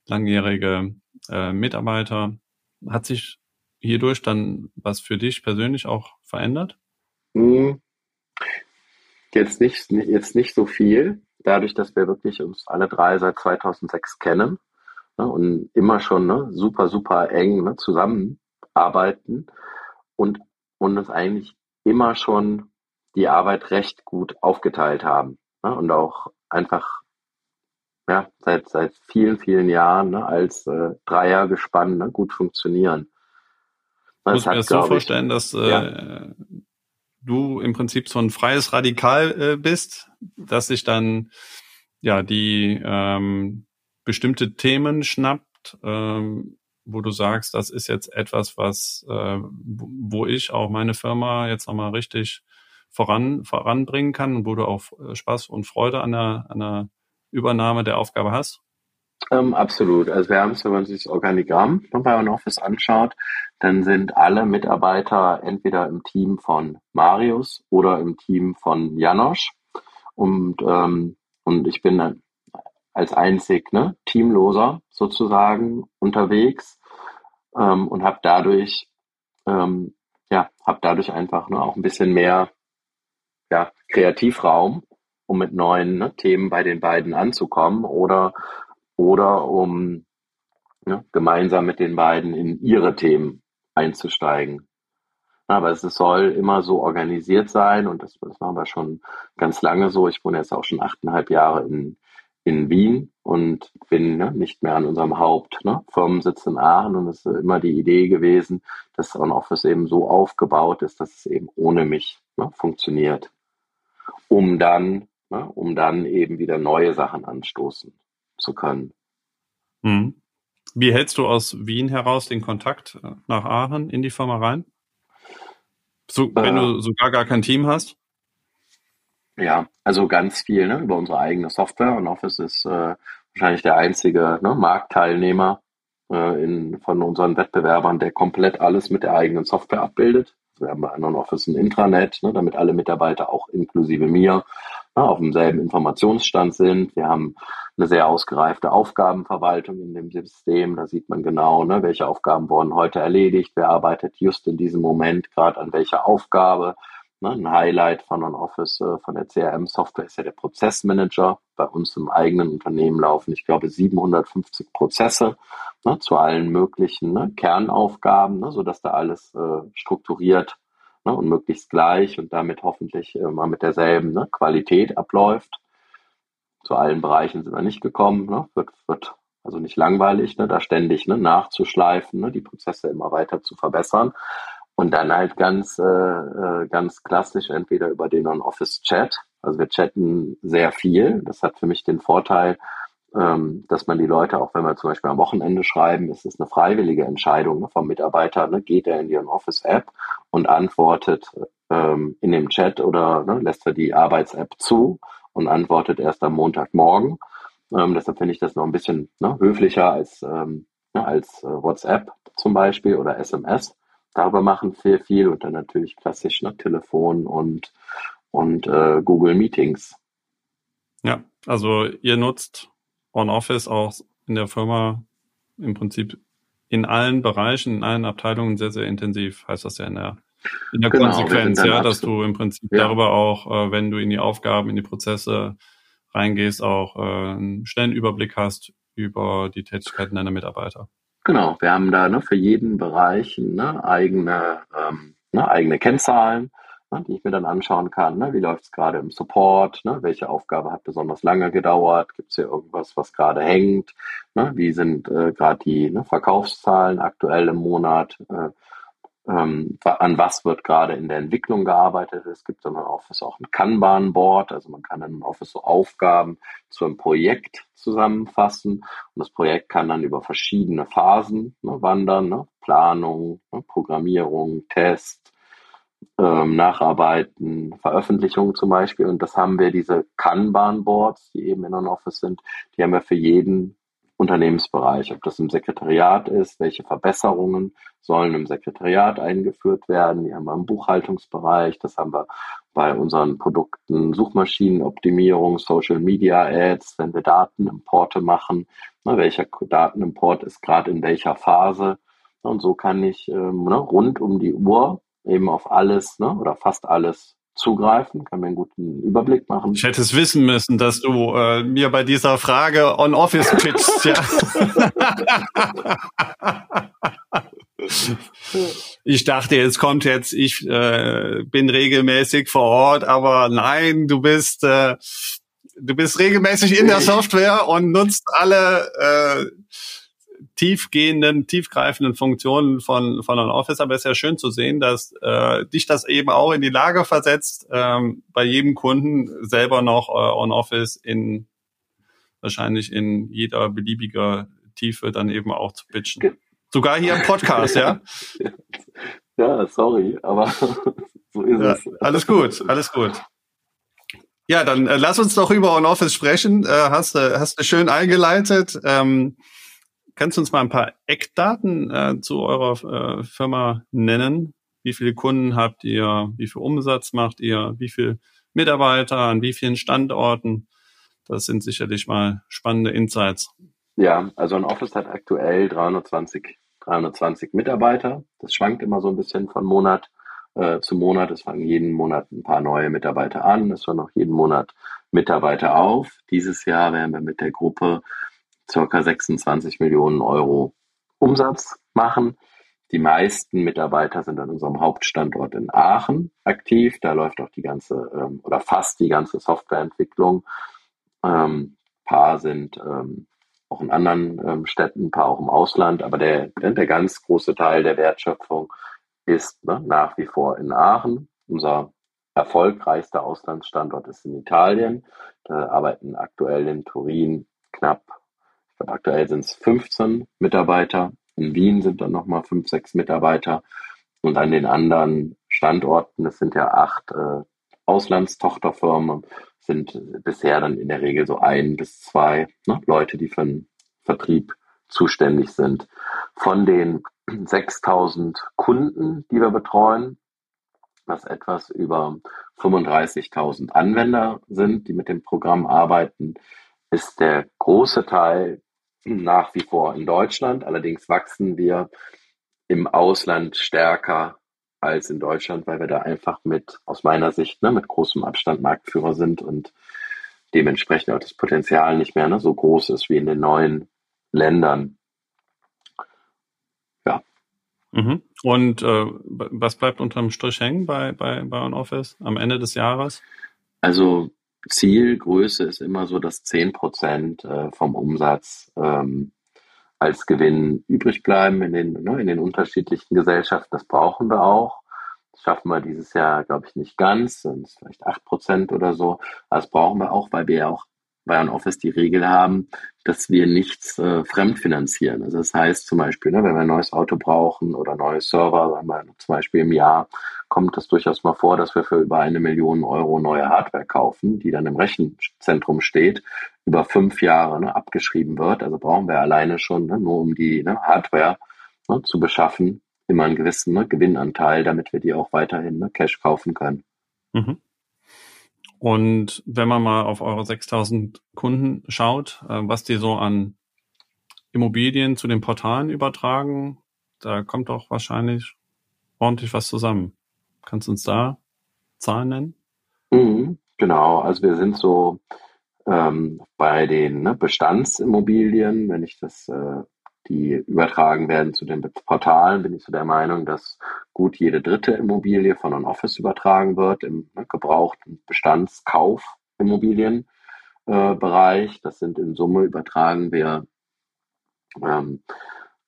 langjährige äh, Mitarbeiter. Hat sich hierdurch dann was für dich persönlich auch verändert? Hm. Jetzt nicht, jetzt nicht so viel, dadurch, dass wir wirklich uns alle drei seit 2006 kennen ne, und immer schon ne, super, super eng ne, zusammenarbeiten und, und uns eigentlich immer schon die Arbeit recht gut aufgeteilt haben ne, und auch einfach ja, seit, seit vielen, vielen Jahren ne, als äh, Dreiergespann ne, gut funktionieren. Das muss mir das so vorstellen, ich, dass äh, ja. Du im Prinzip so ein freies Radikal äh, bist, dass sich dann ja die ähm, bestimmte Themen schnappt, ähm, wo du sagst, das ist jetzt etwas, was äh, wo ich auch meine Firma jetzt nochmal richtig voran voranbringen kann und wo du auch äh, Spaß und Freude an der, an der Übernahme der Aufgabe hast? Ähm, absolut. Also wir haben es, wenn man sich das Organigramm bei OneOffice anschaut, dann sind alle Mitarbeiter entweder im Team von Marius oder im Team von Janosch. Und, ähm, und ich bin dann als einzig ne, Teamloser sozusagen unterwegs ähm, und habe dadurch ähm, ja habe dadurch einfach ne, auch ein bisschen mehr ja, Kreativraum, um mit neuen ne, Themen bei den beiden anzukommen oder oder um ne, gemeinsam mit den beiden in ihre Themen einzusteigen. Aber es soll immer so organisiert sein und das, das machen wir schon ganz lange so. Ich wohne jetzt auch schon achteinhalb Jahre in, in Wien und bin ne, nicht mehr an unserem Hauptfirmensitz ne, in Aachen und es ist immer die Idee gewesen, dass On Office eben so aufgebaut ist, dass es eben ohne mich ne, funktioniert, um dann, ne, um dann eben wieder neue Sachen anstoßen zu können. Mhm. Wie hältst du aus Wien heraus den Kontakt äh, nach Aachen in die Firma rein? So, wenn äh, du sogar gar kein Team hast? Ja, also ganz viel ne, über unsere eigene Software und Office ist äh, wahrscheinlich der einzige ne, Marktteilnehmer äh, in, von unseren Wettbewerbern, der komplett alles mit der eigenen Software abbildet. Wir haben bei anderen Office ein Intranet, ne, damit alle Mitarbeiter auch inklusive mir auf demselben Informationsstand sind. Wir haben eine sehr ausgereifte Aufgabenverwaltung in dem System. Da sieht man genau, ne, welche Aufgaben wurden heute erledigt, wer arbeitet just in diesem Moment gerade an welcher Aufgabe Ne, ein Highlight von OnOffice, äh, von der CRM-Software ist ja der Prozessmanager. Bei uns im eigenen Unternehmen laufen, ich glaube, 750 Prozesse ne, zu allen möglichen ne, Kernaufgaben, ne, sodass da alles äh, strukturiert ne, und möglichst gleich und damit hoffentlich äh, mal mit derselben ne, Qualität abläuft. Zu allen Bereichen sind wir nicht gekommen. Ne, wird, wird also nicht langweilig, ne, da ständig ne, nachzuschleifen, ne, die Prozesse immer weiter zu verbessern. Und dann halt ganz, äh, äh, ganz klassisch entweder über den On-Office-Chat. Also wir chatten sehr viel. Das hat für mich den Vorteil, ähm, dass man die Leute, auch wenn wir zum Beispiel am Wochenende schreiben, ist es eine freiwillige Entscheidung ne, vom Mitarbeiter. Ne, geht er in die On-Office-App und antwortet ähm, in dem Chat oder ne, lässt er die Arbeits-App zu und antwortet erst am Montagmorgen. Ähm, deshalb finde ich das noch ein bisschen ne, höflicher als, ähm, ne, als äh, WhatsApp zum Beispiel oder SMS darüber machen sehr viel und dann natürlich klassisch ne, Telefon und, und äh, Google Meetings. Ja, also ihr nutzt OnOffice auch in der Firma im Prinzip in allen Bereichen, in allen Abteilungen sehr, sehr intensiv, heißt das ja in der, in der genau, Konsequenz, ja, dass du im Prinzip ja. darüber auch, äh, wenn du in die Aufgaben, in die Prozesse reingehst, auch äh, einen schnellen Überblick hast über die Tätigkeiten deiner Mitarbeiter. Genau, wir haben da ne, für jeden Bereich ne, eigene, ähm, ne, eigene Kennzahlen, die ich mir dann anschauen kann. Ne, wie läuft es gerade im Support? Ne, welche Aufgabe hat besonders lange gedauert? Gibt es hier irgendwas, was gerade hängt? Ne, wie sind äh, gerade die ne, Verkaufszahlen aktuell im Monat? Äh, ähm, an was wird gerade in der Entwicklung gearbeitet. Es gibt dann im Office auch ein Kanban-Board, also man kann im Office so Aufgaben zu einem Projekt zusammenfassen und das Projekt kann dann über verschiedene Phasen ne, wandern, ne? Planung, Programmierung, Test, ähm, Nacharbeiten, Veröffentlichung zum Beispiel und das haben wir, diese Kanban-Boards, die eben in einem Office sind, die haben wir für jeden Unternehmensbereich, ob das im Sekretariat ist, welche Verbesserungen sollen im Sekretariat eingeführt werden. Die haben wir im Buchhaltungsbereich, das haben wir bei unseren Produkten Suchmaschinenoptimierung, Social Media Ads, wenn wir Datenimporte machen, ne, welcher Datenimport ist gerade in welcher Phase. Und so kann ich ähm, ne, rund um die Uhr eben auf alles ne, oder fast alles zugreifen, kann mir einen guten Überblick machen. Ich hätte es wissen müssen, dass du äh, mir bei dieser Frage on Office pitchst, ja. ich dachte, jetzt kommt jetzt, ich äh, bin regelmäßig vor Ort, aber nein, du bist äh, du bist regelmäßig in der Software und nutzt alle äh, tiefgehenden, tiefgreifenden Funktionen von, von OnOffice, aber es ist ja schön zu sehen, dass äh, dich das eben auch in die Lage versetzt, ähm, bei jedem Kunden selber noch äh, OnOffice in wahrscheinlich in jeder beliebiger Tiefe dann eben auch zu pitchen. Sogar hier im Podcast, ja? Ja, sorry, aber so ist ja, es. Alles gut, alles gut. Ja, dann äh, lass uns doch über OnOffice sprechen. Äh, hast du hast du schön eingeleitet. Ähm, Kannst du uns mal ein paar Eckdaten äh, zu eurer äh, Firma nennen? Wie viele Kunden habt ihr? Wie viel Umsatz macht ihr? Wie viele Mitarbeiter? An wie vielen Standorten? Das sind sicherlich mal spannende Insights. Ja, also ein Office hat aktuell 320, 320 Mitarbeiter. Das schwankt immer so ein bisschen von Monat äh, zu Monat. Es fangen jeden Monat ein paar neue Mitarbeiter an. Es hören auch jeden Monat Mitarbeiter auf. Dieses Jahr werden wir mit der Gruppe circa 26 Millionen Euro Umsatz machen. die meisten Mitarbeiter sind an unserem Hauptstandort in Aachen aktiv. Da läuft auch die ganze ähm, oder fast die ganze Softwareentwicklung. Ähm, paar sind ähm, auch in anderen ähm, Städten, paar auch im Ausland, aber der, der ganz große Teil der Wertschöpfung ist ne, nach wie vor in Aachen. Unser erfolgreichster Auslandsstandort ist in Italien. Da arbeiten aktuell in Turin knapp, aktuell sind es 15 Mitarbeiter in Wien sind dann nochmal fünf, sechs Mitarbeiter. Und an den anderen Standorten, es sind ja acht äh, Auslandstochterfirmen, sind bisher dann in der Regel so ein bis zwei ne, Leute, die für den Vertrieb zuständig sind. Von den 6000 Kunden, die wir betreuen, was etwas über 35.000 Anwender sind, die mit dem Programm arbeiten, ist der große Teil nach wie vor in Deutschland. Allerdings wachsen wir im Ausland stärker als in Deutschland, weil wir da einfach mit, aus meiner Sicht, ne, mit großem Abstand Marktführer sind und dementsprechend auch das Potenzial nicht mehr ne, so groß ist wie in den neuen Ländern. Ja. Mhm. Und äh, was bleibt unterm Strich hängen bei, bei, bei OnOffice am Ende des Jahres? Also Zielgröße ist immer so, dass 10 Prozent äh, vom Umsatz ähm, als Gewinn übrig bleiben in den, ne, in den unterschiedlichen Gesellschaften. Das brauchen wir auch. Das schaffen wir dieses Jahr, glaube ich, nicht ganz, sind vielleicht 8 Prozent oder so. das brauchen wir auch, weil wir ja auch bei OnOffice die Regel haben, dass wir nichts äh, fremdfinanzieren. Also das heißt zum Beispiel, ne, wenn wir ein neues Auto brauchen oder neue Server, wenn wir zum Beispiel im Jahr, kommt es durchaus mal vor, dass wir für über eine Million Euro neue Hardware kaufen, die dann im Rechenzentrum steht, über fünf Jahre ne, abgeschrieben wird. Also brauchen wir alleine schon, ne, nur um die ne, Hardware ne, zu beschaffen, immer einen gewissen ne, Gewinnanteil, damit wir die auch weiterhin Cash kaufen können. Mhm. Und wenn man mal auf eure 6000 Kunden schaut, äh, was die so an Immobilien zu den Portalen übertragen, da kommt doch wahrscheinlich ordentlich was zusammen. Kannst du uns da Zahlen nennen? Mhm, genau, also wir sind so ähm, bei den ne, Bestandsimmobilien, wenn ich das äh, die übertragen werden zu den Portalen, bin ich so der Meinung, dass gut jede dritte Immobilie von einem Office übertragen wird im ne, gebrauchten Bestandskauf-Immobilienbereich. Äh, das sind in Summe übertragen wir ähm,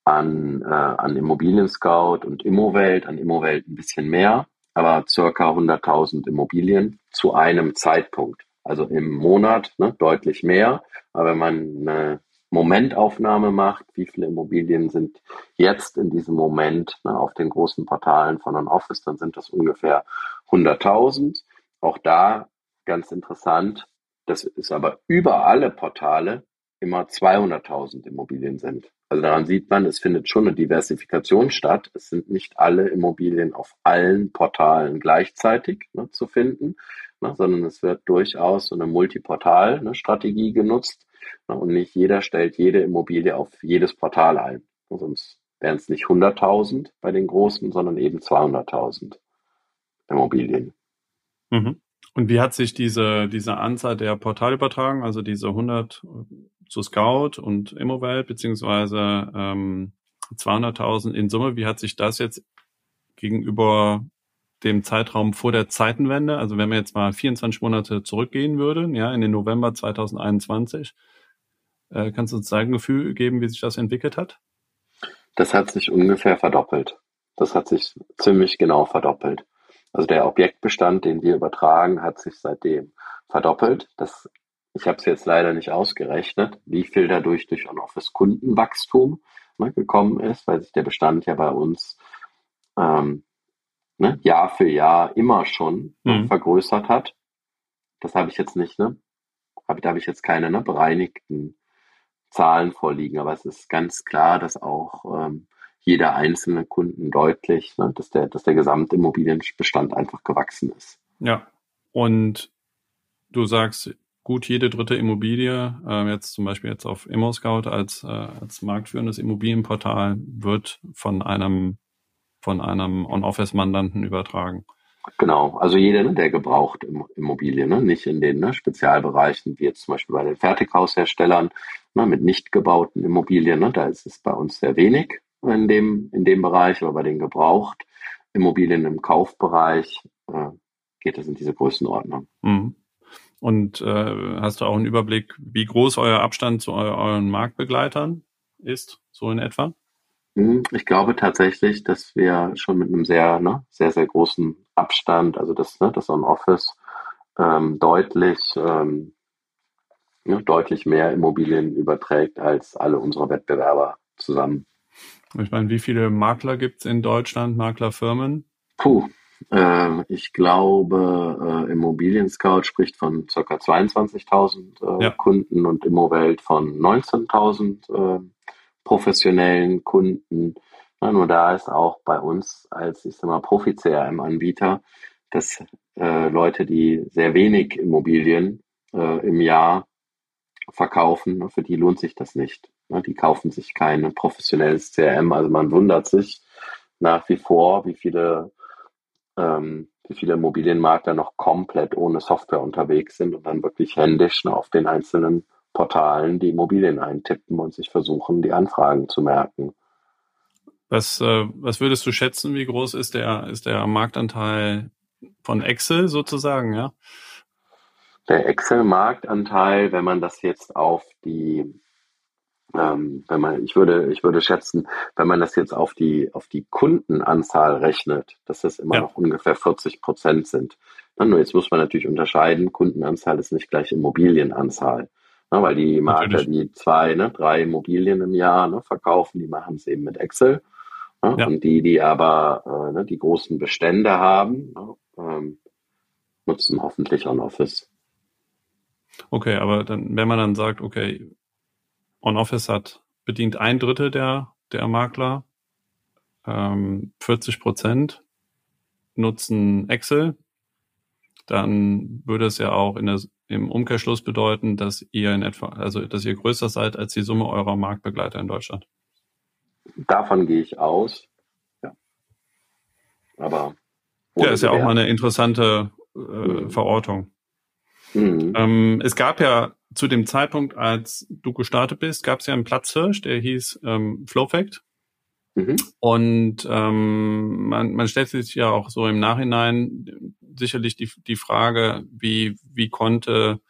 an, äh, an Immobilien Scout und Immowelt, an Immowelt ein bisschen mehr, aber circa 100.000 Immobilien zu einem Zeitpunkt. Also im Monat ne, deutlich mehr. Aber wenn man eine Momentaufnahme macht, wie viele Immobilien sind jetzt in diesem Moment ne, auf den großen Portalen von einem Office, dann sind das ungefähr 100.000. Auch da ganz interessant, das ist aber über alle Portale immer 200.000 Immobilien sind. Also daran sieht man, es findet schon eine Diversifikation statt. Es sind nicht alle Immobilien auf allen Portalen gleichzeitig ne, zu finden, ne, sondern es wird durchaus so eine Multiportal-Strategie genutzt und nicht jeder stellt jede Immobilie auf jedes Portal ein. Sonst wären es nicht 100.000 bei den großen, sondern eben 200.000 Immobilien. Mhm. Und wie hat sich diese, diese Anzahl der Portalübertragungen, also diese 100 zu Scout und Immowelt, beziehungsweise ähm, 200.000 in Summe, wie hat sich das jetzt gegenüber dem Zeitraum vor der Zeitenwende, also wenn wir jetzt mal 24 Monate zurückgehen würden, ja, in den November 2021, äh, kannst du uns ein Gefühl geben, wie sich das entwickelt hat? Das hat sich ungefähr verdoppelt. Das hat sich ziemlich genau verdoppelt. Also der Objektbestand, den wir übertragen, hat sich seitdem verdoppelt. Das, ich habe es jetzt leider nicht ausgerechnet, wie viel dadurch durch On-Office Kundenwachstum ne, gekommen ist, weil sich der Bestand ja bei uns ähm, ne, Jahr für Jahr immer schon mhm. vergrößert hat. Das habe ich jetzt nicht, ne? Hab, da habe ich jetzt keine ne, bereinigten Zahlen vorliegen, aber es ist ganz klar, dass auch ähm, jeder einzelne Kunden deutlich, ne, dass der, dass der Gesamtimmobilienbestand einfach gewachsen ist. Ja. Und du sagst, gut jede dritte Immobilie, äh, jetzt zum Beispiel jetzt auf ImmoScout als, äh, als marktführendes Immobilienportal, wird von einem von einem On-Office-Mandanten übertragen. Genau, also jeder, ne, der gebraucht Immobilien, ne, nicht in den ne, Spezialbereichen, wie jetzt zum Beispiel bei den Fertighausherstellern, ne, mit nicht gebauten Immobilien, ne, da ist es bei uns sehr wenig. in dem, in dem Bereich, aber bei den Gebrauchtimmobilien im Kaufbereich äh, geht es in diese Größenordnung. Mhm. Und äh, hast du auch einen Überblick, wie groß euer Abstand zu eu euren Marktbegleitern ist, so in etwa? Hm, ich glaube tatsächlich, dass wir schon mit einem sehr, ne, sehr, sehr großen Abstand, also das, ne, das On-Office ähm, deutlich, ähm, ne, deutlich mehr Immobilien überträgt als alle unsere Wettbewerber zusammen. Ich meine, wie viele Makler gibt es in Deutschland, Maklerfirmen? Puh, äh, ich glaube, äh, Immobilien Scout spricht von ca. 22.000 äh, ja. Kunden und Immowelt von 19.000 äh, professionellen Kunden. Ja, nur da ist auch bei uns als, ich sag mal, Profi-CRM-Anbieter, dass äh, Leute, die sehr wenig Immobilien äh, im Jahr verkaufen, ne, für die lohnt sich das nicht. Ne, die kaufen sich kein professionelles CRM. Also man wundert sich nach wie vor, wie viele ähm, wie viele Immobilienmakler noch komplett ohne Software unterwegs sind und dann wirklich händisch ne, auf den einzelnen Portalen die Immobilien eintippen und sich versuchen, die Anfragen zu merken. Was, äh, was würdest du schätzen, wie groß ist der, ist der Marktanteil von Excel sozusagen, ja? Der Excel-Marktanteil, wenn man das jetzt auf die ähm, wenn man, ich würde, ich würde schätzen, wenn man das jetzt auf die, auf die Kundenanzahl rechnet, dass das immer ja. noch ungefähr 40 Prozent sind. Nur jetzt muss man natürlich unterscheiden, Kundenanzahl ist nicht gleich Immobilienanzahl. Na, weil die Makler, die zwei, ne, drei Immobilien im Jahr ne, verkaufen, die machen es eben mit Excel. Ne, ja. Und die, die aber äh, ne, die großen Bestände haben, ne, ähm, nutzen hoffentlich On-Office. Okay, aber dann, wenn man dann sagt, okay, OnOffice hat bedient ein Drittel der, der Makler, ähm, 40 Prozent nutzen Excel, dann würde es ja auch in der, im Umkehrschluss bedeuten, dass ihr in etwa, also dass ihr größer seid als die Summe eurer Marktbegleiter in Deutschland. Davon gehe ich aus. Ja. Aber ja, ist ja auch mal eine interessante äh, mhm. Verortung. Mhm. Ähm, es gab ja zu dem Zeitpunkt, als du gestartet bist, gab es ja einen Platzhirsch, der hieß ähm, Flowfact. Mhm. Und ähm, man, man stellt sich ja auch so im Nachhinein sicherlich die, die Frage, wie, wie konnte,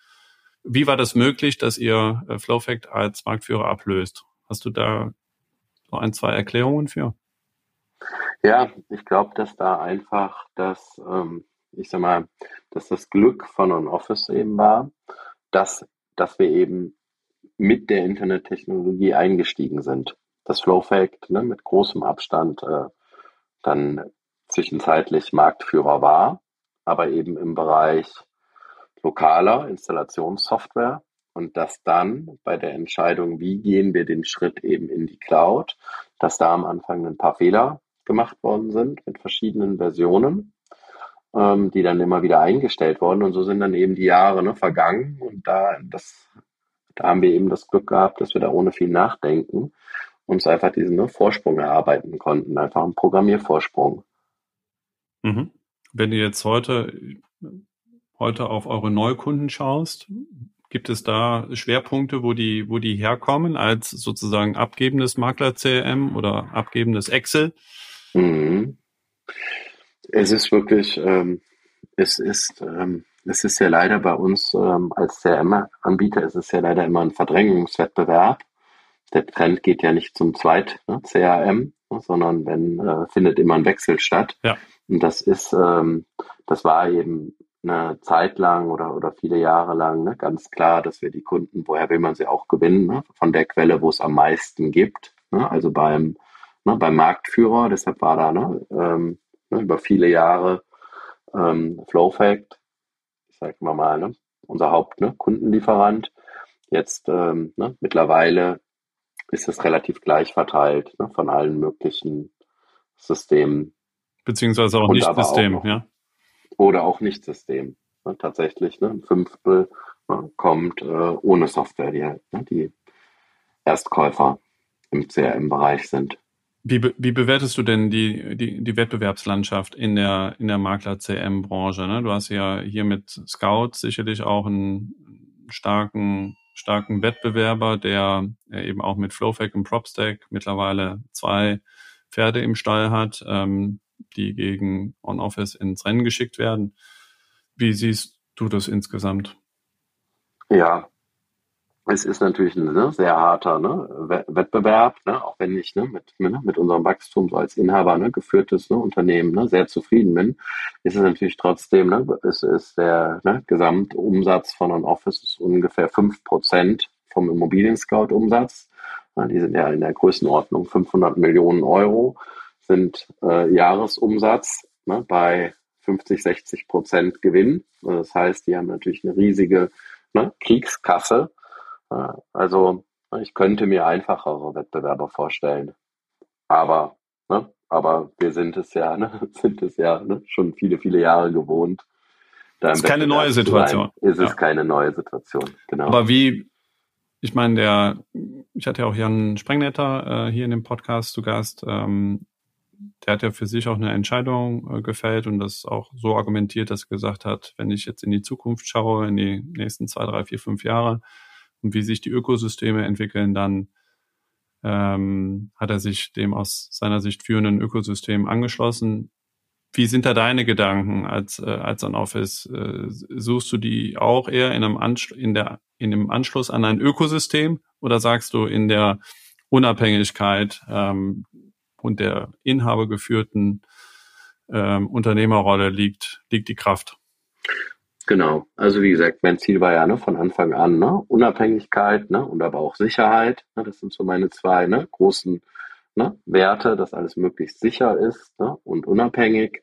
wie war das möglich, dass ihr äh, Flowfact als Marktführer ablöst? Hast du da so ein, zwei Erklärungen für? Ja, ich glaube, dass da einfach das, ähm, ich sag mal, dass das Glück von On-Office eben war, dass dass wir eben mit der Internettechnologie eingestiegen sind. Das Flowfact ne, mit großem Abstand äh, dann zwischenzeitlich Marktführer war, aber eben im Bereich lokaler Installationssoftware und dass dann bei der Entscheidung, wie gehen wir den Schritt eben in die Cloud, dass da am Anfang ein paar Fehler gemacht worden sind mit verschiedenen Versionen ähm, die dann immer wieder eingestellt wurden. Und so sind dann eben die Jahre ne, vergangen. Und da, das, da haben wir eben das Glück gehabt, dass wir da ohne viel Nachdenken uns einfach diesen ne, Vorsprung erarbeiten konnten. Einfach einen Programmiervorsprung. Mhm. Wenn du jetzt heute, heute auf eure Neukunden schaust, gibt es da Schwerpunkte, wo die, wo die herkommen als sozusagen abgebendes Makler-CRM oder abgebendes Excel? Mhm. Es ist wirklich, ähm, es ist, ähm, es ist ja leider bei uns ähm, als CRM-Anbieter, es ist ja leider immer ein Verdrängungswettbewerb. Der Trend geht ja nicht zum Zweit ne, CRM, ne, sondern wenn äh, findet immer ein Wechsel statt. Ja. Und das ist, ähm, das war eben eine Zeit lang oder, oder viele Jahre lang ne, ganz klar, dass wir die Kunden, woher will man sie auch gewinnen, ne, von der Quelle, wo es am meisten gibt, ne, also beim, ne, beim Marktführer. Deshalb war da ne, ähm, ne, über viele Jahre ähm, Flowfact, ich sag mal mal, ne, unser Hauptkundenlieferant. Ne, Jetzt ähm, ne, mittlerweile ist es relativ gleich verteilt ne, von allen möglichen Systemen. Beziehungsweise auch nicht System, auch, ja. Oder auch nicht System. Ne, tatsächlich, ne, ein Fünftel ne, kommt äh, ohne Software, die halt die Erstkäufer im CRM-Bereich sind. Wie, be wie bewertest du denn die, die, die Wettbewerbslandschaft in der, in der Makler-CM-Branche? Ne? Du hast ja hier mit Scout sicherlich auch einen starken, starken Wettbewerber, der eben auch mit Flowfac und PropStack mittlerweile zwei Pferde im Stall hat, ähm, die gegen On-Office ins Rennen geschickt werden. Wie siehst du das insgesamt? Ja, es ist natürlich ein ne, sehr harter ne, Wettbewerb, ne, auch wenn ich ne, mit, ne, mit unserem Wachstum so als Inhaber ne, geführtes ne, Unternehmen ne, sehr zufrieden bin, ist es natürlich trotzdem, es ist der Gesamtumsatz von einem Office ist ungefähr fünf Prozent vom Immobilien-Scout-Umsatz. Die sind ja in der Größenordnung 500 Millionen Euro, sind äh, Jahresumsatz bei 50, 60 Prozent Gewinn. Das heißt, die haben natürlich eine riesige Kriegskasse also ich könnte mir einfachere Wettbewerber vorstellen. Aber, ne, aber wir sind es ja, ne, sind es ja ne, schon viele, viele Jahre gewohnt. Da ist keine neue Situation. Ist ja. es keine neue Situation, genau. Aber wie, ich meine, der, ich hatte ja auch Jan Sprengnetter äh, hier in dem Podcast zu Gast. Ähm, der hat ja für sich auch eine Entscheidung äh, gefällt und das auch so argumentiert, dass er gesagt hat, wenn ich jetzt in die Zukunft schaue, in die nächsten zwei, drei, vier, fünf Jahre, und wie sich die Ökosysteme entwickeln, dann ähm, hat er sich dem aus seiner Sicht führenden Ökosystem angeschlossen. Wie sind da deine Gedanken als, äh, als ein Office? Äh, suchst du die auch eher in einem, Anschl in, der, in einem Anschluss an ein Ökosystem oder sagst du in der Unabhängigkeit ähm, und der inhabergeführten ähm, Unternehmerrolle liegt, liegt die Kraft? Genau. Also wie gesagt, mein Ziel war ja ne, von Anfang an ne, Unabhängigkeit ne, und aber auch Sicherheit. Ne, das sind so meine zwei ne, großen ne, Werte, dass alles möglichst sicher ist ne, und unabhängig.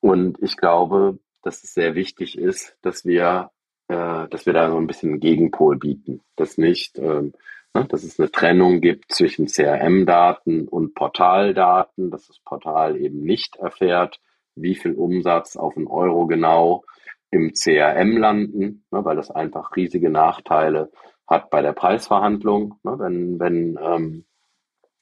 Und ich glaube, dass es sehr wichtig ist, dass wir, äh, dass wir da so ein bisschen einen Gegenpol bieten. Dass nicht, ähm, ne, dass es eine Trennung gibt zwischen CRM-Daten und Portaldaten, dass das Portal eben nicht erfährt, wie viel Umsatz auf einen Euro genau im CRM landen, ne, weil das einfach riesige Nachteile hat bei der Preisverhandlung, ne, wenn, wenn, ähm,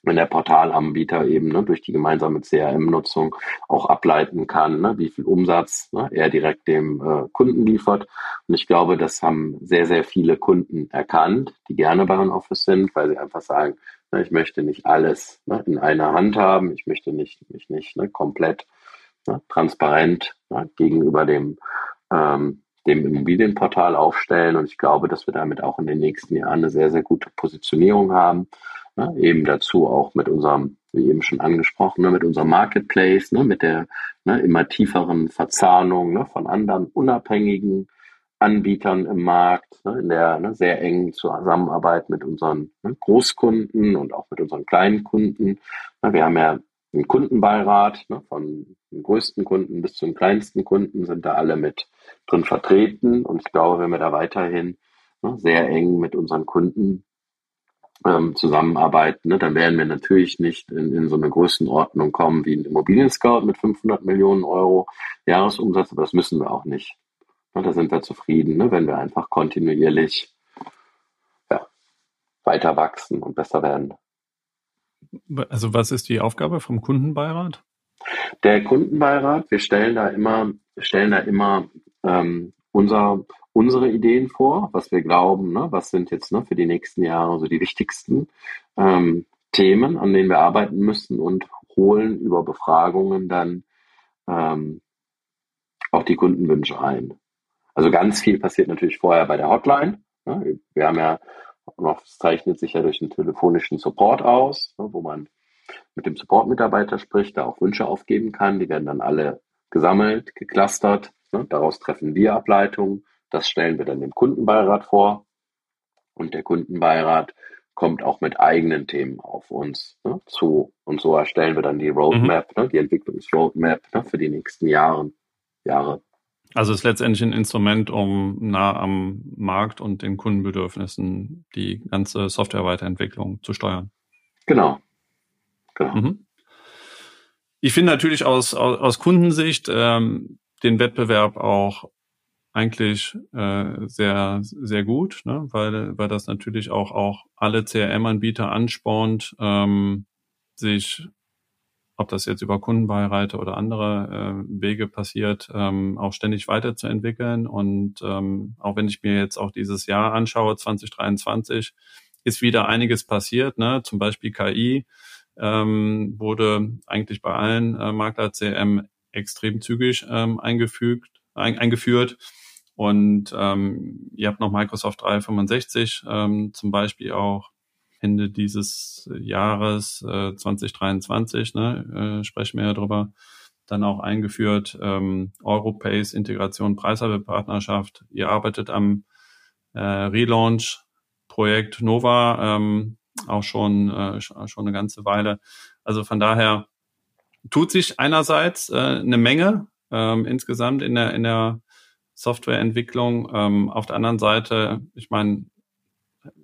wenn der Portalanbieter eben ne, durch die gemeinsame CRM-Nutzung auch ableiten kann, ne, wie viel Umsatz ne, er direkt dem äh, Kunden liefert. Und ich glaube, das haben sehr, sehr viele Kunden erkannt, die gerne bei Office sind, weil sie einfach sagen, ne, ich möchte nicht alles ne, in einer Hand haben, ich möchte nicht, mich nicht ne, komplett ne, transparent ne, gegenüber dem ähm, dem Immobilienportal aufstellen. Und ich glaube, dass wir damit auch in den nächsten Jahren eine sehr, sehr gute Positionierung haben. Ne? Eben dazu auch mit unserem, wie eben schon angesprochen, ne? mit unserem Marketplace, ne? mit der ne? immer tieferen Verzahnung ne? von anderen unabhängigen Anbietern im Markt, ne? in der sehr engen Zusammenarbeit mit unseren? Großkunden und auch mit unseren kleinen Kunden. Wir haben ja einen Kundenbeirat, von größten Kunden bis zum kleinsten Kunden sind da alle mit drin vertreten. Und ich glaube, wenn wir da weiterhin ne, sehr eng mit unseren Kunden ähm, zusammenarbeiten, ne, dann werden wir natürlich nicht in, in so eine Größenordnung kommen wie ein Immobilien-Scout mit 500 Millionen Euro Jahresumsatz, aber das müssen wir auch nicht. Ne, da sind wir zufrieden, ne, wenn wir einfach kontinuierlich ja, weiter wachsen und besser werden. Also was ist die Aufgabe vom Kundenbeirat? Der Kundenbeirat, wir stellen da immer, stellen da immer ähm, unser, unsere Ideen vor, was wir glauben, ne, was sind jetzt ne, für die nächsten Jahre so die wichtigsten ähm, Themen, an denen wir arbeiten müssen und holen über Befragungen dann ähm, auch die Kundenwünsche ein. Also ganz viel passiert natürlich vorher bei der Hotline. Ne? Wir haben ja noch, es zeichnet sich ja durch einen telefonischen Support aus, ne, wo man mit dem Support-Mitarbeiter spricht, da auch Wünsche aufgeben kann. Die werden dann alle gesammelt, geclustert. Ne, daraus treffen wir Ableitungen. Das stellen wir dann dem Kundenbeirat vor. Und der Kundenbeirat kommt auch mit eigenen Themen auf uns ne, zu. Und so erstellen wir dann die Roadmap, mhm. ne, die Entwicklungsroadmap ne, für die nächsten Jahre. Jahre. Also es ist letztendlich ein Instrument, um nah am Markt und den Kundenbedürfnissen die ganze Software-Weiterentwicklung zu steuern. Genau. Genau. Mhm. Ich finde natürlich aus, aus, aus Kundensicht ähm, den Wettbewerb auch eigentlich äh, sehr, sehr gut, ne? weil, weil das natürlich auch, auch alle CRM-Anbieter anspornt, ähm, sich ob das jetzt über Kundenbeiräte oder andere äh, Wege passiert, ähm, auch ständig weiterzuentwickeln. Und ähm, auch wenn ich mir jetzt auch dieses Jahr anschaue, 2023, ist wieder einiges passiert. Ne? Zum Beispiel KI ähm, wurde eigentlich bei allen äh, Makler CM extrem zügig ähm, eingefügt, ein, eingeführt. Und ähm, ihr habt noch Microsoft 365 ähm, zum Beispiel auch Ende dieses Jahres äh, 2023, ne, äh, sprechen wir ja drüber, dann auch eingeführt, ähm, Europace, Integration, Preishabepartnerschaft. Ihr arbeitet am äh, Relaunch-Projekt Nova ähm, auch schon, äh, schon eine ganze Weile. Also von daher tut sich einerseits äh, eine Menge ähm, insgesamt in der, in der Softwareentwicklung. Ähm, auf der anderen Seite, ich meine,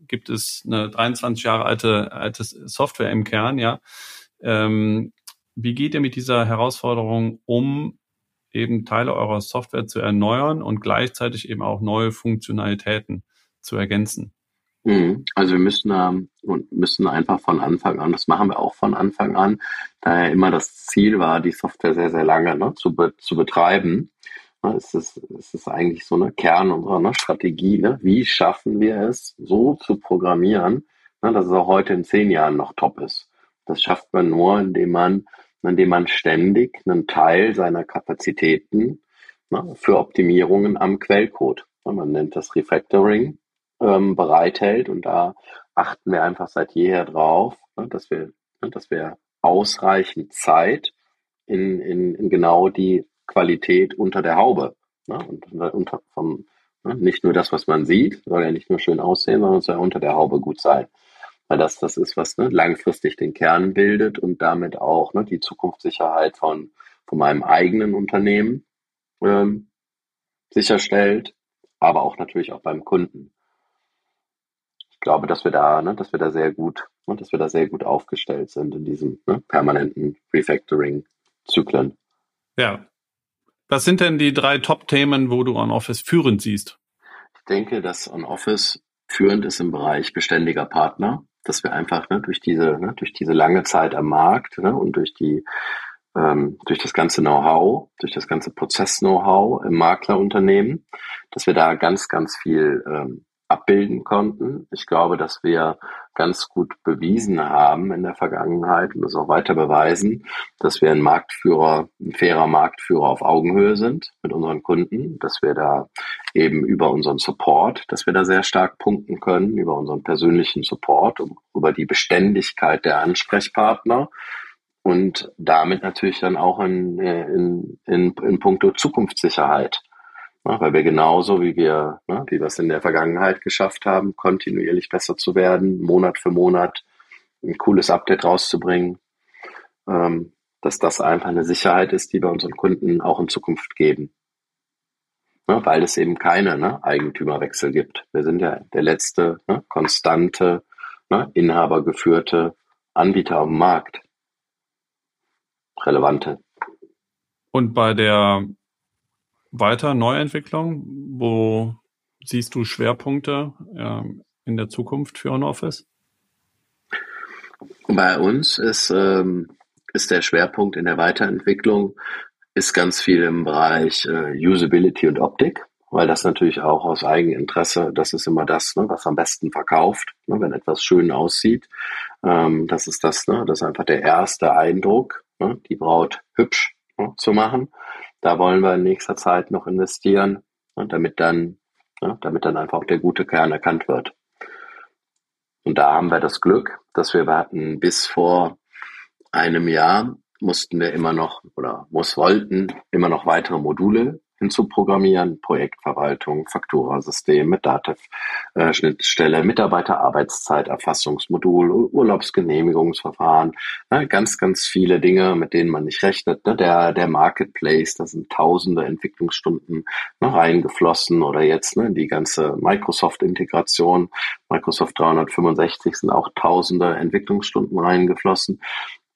gibt es eine 23 Jahre alte, alte Software im Kern, ja. Ähm, wie geht ihr mit dieser Herausforderung um, eben Teile eurer Software zu erneuern und gleichzeitig eben auch neue Funktionalitäten zu ergänzen? Mhm. Also wir müssen ähm, müssen einfach von Anfang an, das machen wir auch von Anfang an, daher immer das Ziel war, die Software sehr, sehr lange ne, zu, be zu betreiben. Ne, es ist, es ist eigentlich so eine Kern unserer ne, Strategie. Ne? Wie schaffen wir es, so zu programmieren, ne, dass es auch heute in zehn Jahren noch top ist? Das schafft man nur, indem man, indem man ständig einen Teil seiner Kapazitäten ne, für Optimierungen am Quellcode, ne, man nennt das Refactoring, ähm, bereithält. Und da achten wir einfach seit jeher drauf, ne, dass wir, ne, dass wir ausreichend Zeit in, in, in genau die Qualität unter der Haube. Ne? Und unter, vom, ne? nicht nur das, was man sieht, soll ja nicht nur schön aussehen, sondern es soll unter der Haube gut sein. Weil das das ist, was ne, langfristig den Kern bildet und damit auch ne, die Zukunftssicherheit von, von meinem eigenen Unternehmen ähm, sicherstellt, aber auch natürlich auch beim Kunden. Ich glaube, dass wir da, ne, dass wir da sehr gut, ne, dass wir da sehr gut aufgestellt sind in diesem ne, permanenten Refactoring-Zyklen. Ja, was sind denn die drei Top-Themen, wo du OnOffice führend siehst? Ich denke, dass OnOffice führend ist im Bereich beständiger Partner, dass wir einfach ne, durch diese ne, durch diese lange Zeit am Markt ne, und durch die ähm, durch das ganze Know-how, durch das ganze Prozess-Know-how im Maklerunternehmen, dass wir da ganz ganz viel ähm, abbilden konnten. Ich glaube, dass wir ganz gut bewiesen haben in der Vergangenheit und das auch weiter beweisen, dass wir ein Marktführer, ein fairer Marktführer auf Augenhöhe sind mit unseren Kunden, dass wir da eben über unseren Support, dass wir da sehr stark punkten können, über unseren persönlichen Support, über die Beständigkeit der Ansprechpartner und damit natürlich dann auch in, in, in, in puncto Zukunftssicherheit Ne, weil wir genauso wie wir, ne, wie wir es in der Vergangenheit geschafft haben, kontinuierlich besser zu werden, Monat für Monat ein cooles Update rauszubringen, ähm, dass das einfach eine Sicherheit ist, die wir unseren Kunden auch in Zukunft geben. Ne, weil es eben keine ne, Eigentümerwechsel gibt. Wir sind ja der letzte ne, konstante, ne, inhabergeführte Anbieter am Markt. Relevante. Und bei der weiter Neuentwicklung? Wo siehst du Schwerpunkte äh, in der Zukunft für OnOffice? Bei uns ist, ähm, ist der Schwerpunkt in der Weiterentwicklung ist ganz viel im Bereich äh, Usability und Optik, weil das natürlich auch aus Eigeninteresse, das ist immer das, ne, was am besten verkauft, ne, wenn etwas schön aussieht. Ähm, das ist das, ne, das ist einfach der erste Eindruck, ne, die Braut hübsch ne, zu machen. Da wollen wir in nächster Zeit noch investieren, ne, damit dann, ne, damit dann einfach auch der gute Kern erkannt wird. Und da haben wir das Glück, dass wir hatten bis vor einem Jahr mussten wir immer noch oder muss wollten immer noch weitere Module hinzuprogrammieren, Projektverwaltung, Fakturasystem mit Datev-Schnittstelle, Mitarbeiterarbeitszeiterfassungsmodul, Urlaubsgenehmigungsverfahren, ne, ganz, ganz viele Dinge, mit denen man nicht rechnet. Ne, der, der Marketplace, da sind tausende Entwicklungsstunden ne, reingeflossen oder jetzt die ganze Microsoft-Integration, Microsoft 365 sind auch tausende Entwicklungsstunden reingeflossen.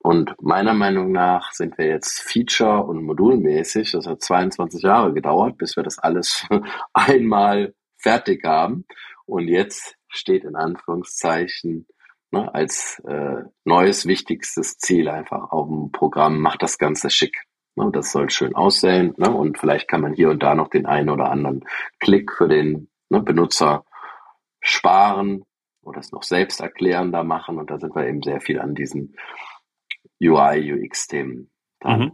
Und meiner Meinung nach sind wir jetzt Feature- und Modulmäßig, das hat 22 Jahre gedauert, bis wir das alles einmal fertig haben. Und jetzt steht in Anführungszeichen ne, als äh, neues wichtigstes Ziel einfach auf dem Programm, macht das Ganze schick. Ne, das soll schön aussehen ne, und vielleicht kann man hier und da noch den einen oder anderen Klick für den ne, Benutzer sparen oder es noch selbst erklärender machen und da sind wir eben sehr viel an diesen UI, UX-Themen. Mhm.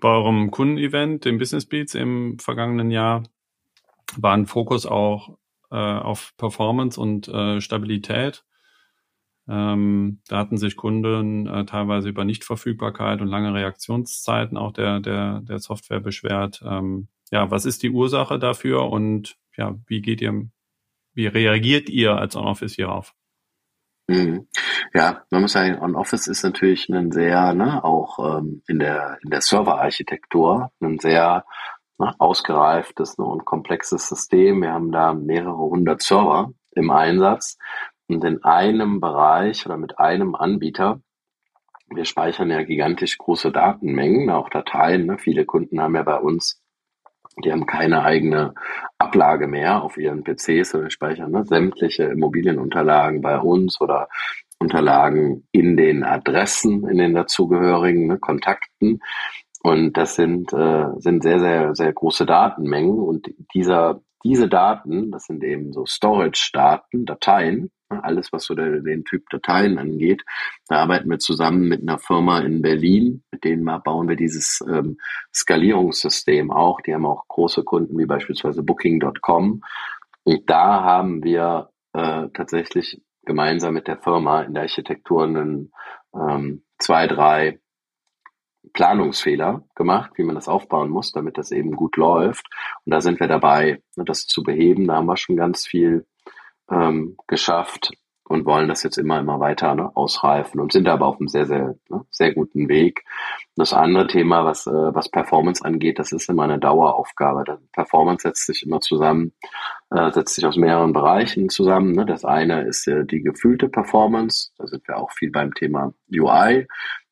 Bei eurem Kundenevent, dem Business Beats im vergangenen Jahr, war ein Fokus auch äh, auf Performance und äh, Stabilität. Ähm, da hatten sich Kunden äh, teilweise über Nichtverfügbarkeit und lange Reaktionszeiten auch der, der, der Software beschwert. Ähm, ja, was ist die Ursache dafür und ja, wie geht ihr, wie reagiert ihr als On-Office hierauf? Mhm. Ja, man muss sagen, On-Office ist natürlich ein sehr, ne, auch ähm, in der, in der Serverarchitektur, ein sehr ne, ausgereiftes ne, und komplexes System. Wir haben da mehrere hundert Server im Einsatz und in einem Bereich oder mit einem Anbieter wir speichern ja gigantisch große Datenmengen, auch Dateien. Ne? Viele Kunden haben ja bei uns, die haben keine eigene Ablage mehr auf ihren PCs, sondern speichern ne? sämtliche Immobilienunterlagen bei uns oder Unterlagen in den Adressen, in den dazugehörigen ne? Kontakten. Und das sind, äh, sind sehr, sehr, sehr große Datenmengen. Und dieser, diese Daten, das sind eben so Storage-Daten, Dateien, alles, was so der, den Typ Dateien angeht. Da arbeiten wir zusammen mit einer Firma in Berlin, mit denen bauen wir dieses ähm, Skalierungssystem auch. Die haben auch große Kunden wie beispielsweise Booking.com. Und da haben wir äh, tatsächlich gemeinsam mit der Firma in der Architektur einen ähm, zwei, drei Planungsfehler gemacht, wie man das aufbauen muss, damit das eben gut läuft. Und da sind wir dabei, ne, das zu beheben. Da haben wir schon ganz viel ähm, geschafft und wollen das jetzt immer, immer weiter ne, ausreifen und sind aber auf einem sehr, sehr, ne, sehr guten Weg. Das andere Thema, was, äh, was Performance angeht, das ist immer eine Daueraufgabe. Das Performance setzt sich immer zusammen, äh, setzt sich aus mehreren Bereichen zusammen. Ne. Das eine ist äh, die gefühlte Performance. Da sind wir auch viel beim Thema UI.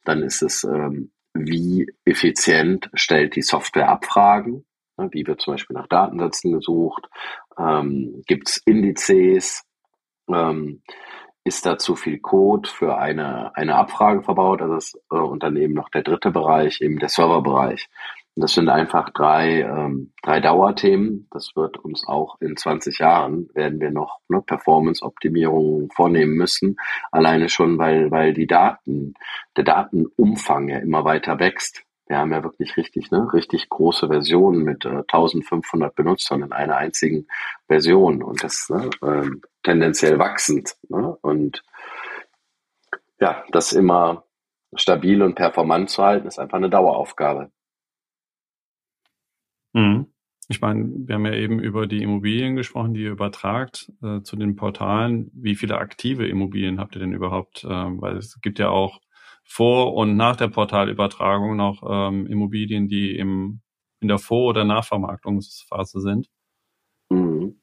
Dann ist es ähm, wie effizient stellt die Software Abfragen, wie wird zum Beispiel nach Datensätzen gesucht, ähm, gibt es Indizes, ähm, ist da zu viel Code für eine, eine Abfrage verbaut, also das, äh, und dann eben noch der dritte Bereich, eben der Serverbereich. Das sind einfach drei, ähm, drei Dauerthemen. Das wird uns auch in 20 Jahren werden wir noch ne, Performance-Optimierungen vornehmen müssen. Alleine schon, weil, weil die Daten, der Datenumfang ja immer weiter wächst. Wir haben ja wirklich richtig, ne, richtig große Versionen mit äh, 1500 Benutzern in einer einzigen Version und das ne, äh, tendenziell wachsend. Ne? Und ja, das immer stabil und performant zu halten, ist einfach eine Daueraufgabe. Mhm. Ich meine, wir haben ja eben über die Immobilien gesprochen, die ihr übertragt äh, zu den Portalen. Wie viele aktive Immobilien habt ihr denn überhaupt? Ähm, weil es gibt ja auch vor und nach der Portalübertragung noch ähm, Immobilien, die im, in der Vor- oder Nachvermarktungsphase sind. Mhm.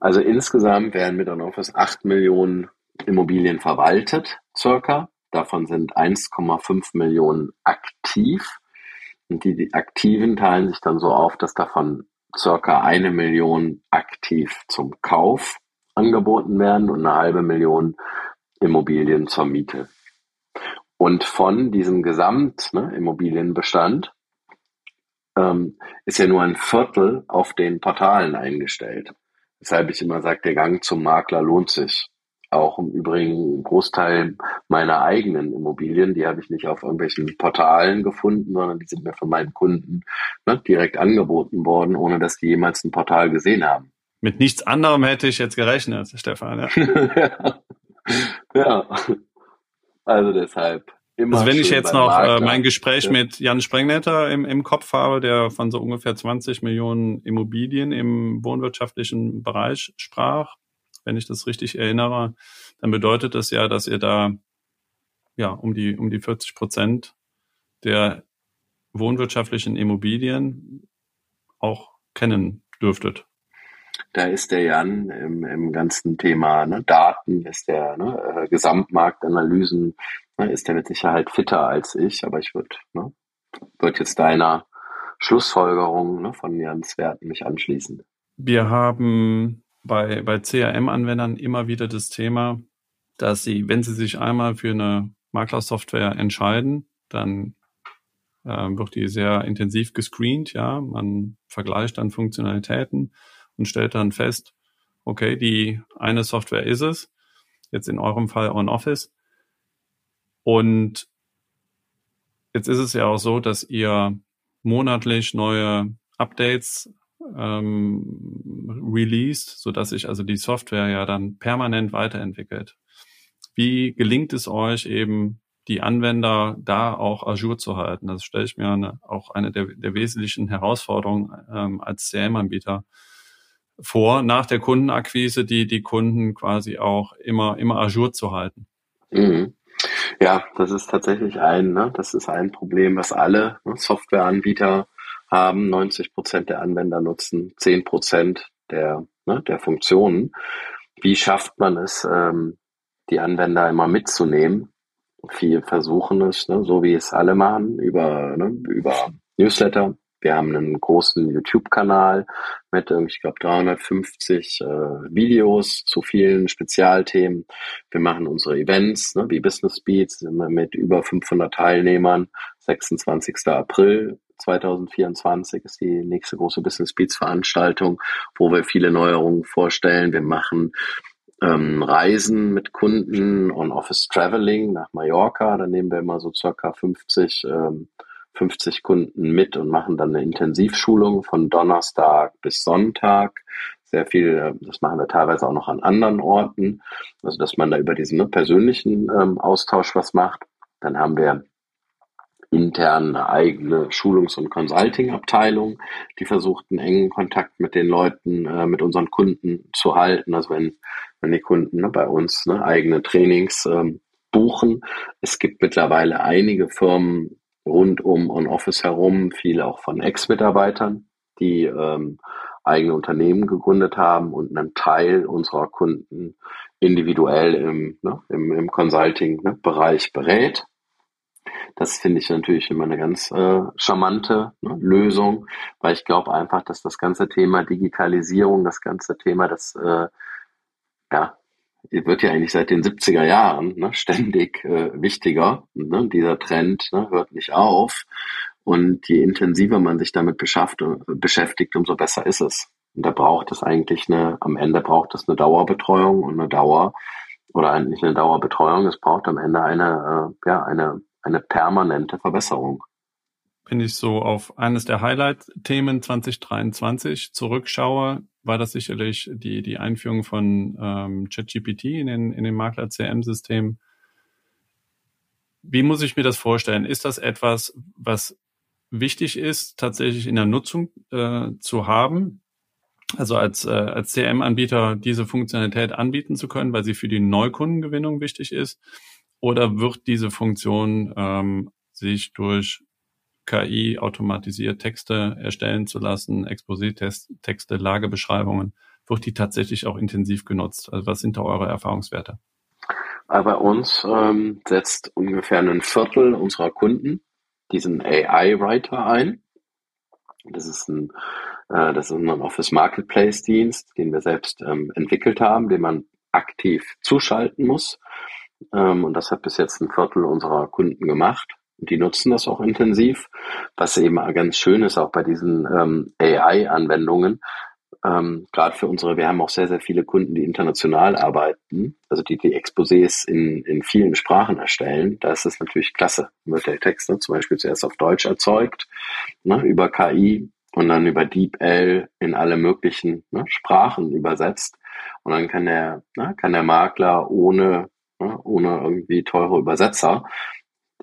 Also insgesamt werden mit Office 8 Millionen Immobilien verwaltet, circa. Davon sind 1,5 Millionen aktiv. Und die, die Aktiven teilen sich dann so auf, dass davon circa eine Million aktiv zum Kauf angeboten werden und eine halbe Million Immobilien zur Miete. Und von diesem Gesamt ne, ähm, ist ja nur ein Viertel auf den Portalen eingestellt. Weshalb ich immer sage, der Gang zum Makler lohnt sich auch im Übrigen ein Großteil meiner eigenen Immobilien, die habe ich nicht auf irgendwelchen Portalen gefunden, sondern die sind mir von meinen Kunden ne, direkt angeboten worden, ohne dass die jemals ein Portal gesehen haben. Mit nichts anderem hätte ich jetzt gerechnet, Stefan. Ja, ja. Also deshalb. Immer also wenn ich jetzt noch äh, mein Gespräch ja. mit Jan Sprengnetter im, im Kopf habe, der von so ungefähr 20 Millionen Immobilien im wohnwirtschaftlichen Bereich sprach, wenn ich das richtig erinnere, dann bedeutet das ja, dass ihr da ja um die um die 40 Prozent der wohnwirtschaftlichen Immobilien auch kennen dürftet. Da ist der Jan im, im ganzen Thema ne, Daten, ist der ne, äh, Gesamtmarktanalysen, ne, ist der mit Sicherheit fitter als ich, aber ich würde ne, würd jetzt deiner Schlussfolgerung ne, von Jans Werten mich anschließen. Wir haben bei, bei CRM-Anwendern immer wieder das Thema, dass Sie, wenn Sie sich einmal für eine Maklersoftware entscheiden, dann äh, wird die sehr intensiv gescreent, ja. Man vergleicht dann Funktionalitäten und stellt dann fest, okay, die eine Software ist es, jetzt in eurem Fall OnOffice. Und jetzt ist es ja auch so, dass ihr monatlich neue Updates ähm, released, so dass sich also die Software ja dann permanent weiterentwickelt. Wie gelingt es euch eben, die Anwender da auch Azure zu halten? Das stelle ich mir eine, auch eine der, der wesentlichen Herausforderungen ähm, als CM-Anbieter vor, nach der Kundenakquise, die, die Kunden quasi auch immer, immer Azure zu halten. Mhm. Ja, das ist tatsächlich ein, ne, das ist ein Problem, was alle ne, Softwareanbieter haben. 90 Prozent der Anwender nutzen 10 Prozent der, ne, der Funktionen. Wie schafft man es, ähm, die Anwender immer mitzunehmen? Viele versuchen es, ne, so wie es alle machen, über, ne, über Newsletter, wir haben einen großen YouTube-Kanal mit, ich glaube, 350 äh, Videos zu vielen Spezialthemen. Wir machen unsere Events, ne, wie Business Beats, mit über 500 Teilnehmern. 26. April 2024 ist die nächste große Business Beats Veranstaltung, wo wir viele Neuerungen vorstellen. Wir machen ähm, Reisen mit Kunden on Office Traveling nach Mallorca. Da nehmen wir immer so circa 50 ähm, 50 Kunden mit und machen dann eine Intensivschulung von Donnerstag bis Sonntag. Sehr viel, äh, das machen wir teilweise auch noch an anderen Orten, also dass man da über diesen ne, persönlichen ähm, Austausch was macht. Dann haben wir intern eine eigene Schulungs- und Consulting-Abteilung, die versucht, einen engen Kontakt mit den Leuten, äh, mit unseren Kunden zu halten. Also wenn, wenn die Kunden ne, bei uns ne, eigene Trainings ähm, buchen. Es gibt mittlerweile einige Firmen, rund um On-Office herum, viel auch von Ex-Mitarbeitern, die ähm, eigene Unternehmen gegründet haben und einen Teil unserer Kunden individuell im, ne, im, im Consulting-Bereich berät. Das finde ich natürlich immer eine ganz äh, charmante ne, Lösung, weil ich glaube einfach, dass das ganze Thema Digitalisierung, das ganze Thema, das äh, ja, wird ja eigentlich seit den 70er Jahren ne, ständig äh, wichtiger. Ne? Dieser Trend ne, hört nicht auf. Und je intensiver man sich damit beschäftigt, umso besser ist es. Und da braucht es eigentlich eine, am Ende braucht es eine Dauerbetreuung und eine Dauer, oder eigentlich eine Dauerbetreuung, es braucht am Ende eine, äh, ja, eine, eine permanente Verbesserung. Wenn ich so auf eines der Highlight-Themen 2023 zurückschaue, war das sicherlich die, die Einführung von ähm, ChatGPT in den, in den Makler-CM-System. Wie muss ich mir das vorstellen? Ist das etwas, was wichtig ist, tatsächlich in der Nutzung äh, zu haben? Also als, äh, als CM-Anbieter diese Funktionalität anbieten zu können, weil sie für die Neukundengewinnung wichtig ist? Oder wird diese Funktion ähm, sich durch KI automatisiert Texte erstellen zu lassen, Exposé-Texte, Lagebeschreibungen, wird die tatsächlich auch intensiv genutzt? Also was sind da eure Erfahrungswerte? bei uns ähm, setzt ungefähr ein Viertel unserer Kunden diesen AI-Writer ein. Das ist ein, äh, das ist ein Office Marketplace Dienst, den wir selbst ähm, entwickelt haben, den man aktiv zuschalten muss. Ähm, und das hat bis jetzt ein Viertel unserer Kunden gemacht. Die nutzen das auch intensiv, was eben ganz schön ist, auch bei diesen ähm, AI-Anwendungen. Ähm, Gerade für unsere, wir haben auch sehr, sehr viele Kunden, die international arbeiten, also die die Exposés in, in vielen Sprachen erstellen. Da ist es natürlich klasse. Wird der Text ne, zum Beispiel zuerst auf Deutsch erzeugt, ne, über KI und dann über DeepL in alle möglichen ne, Sprachen übersetzt. Und dann kann der, ne, kann der Makler ohne, ne, ohne irgendwie teure Übersetzer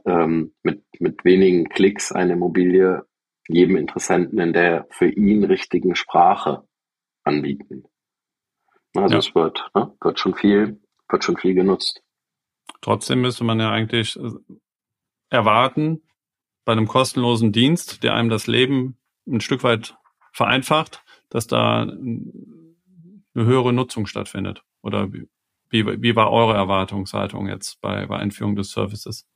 ähm, mit, mit wenigen Klicks eine Immobilie jedem Interessenten in der für ihn richtigen Sprache anbieten. Also ja. es wird, ne, wird schon viel, wird schon viel genutzt. Trotzdem müsste man ja eigentlich äh, erwarten, bei einem kostenlosen Dienst, der einem das Leben ein Stück weit vereinfacht, dass da eine höhere Nutzung stattfindet. Oder wie, wie war eure Erwartungshaltung jetzt bei, bei Einführung des Services?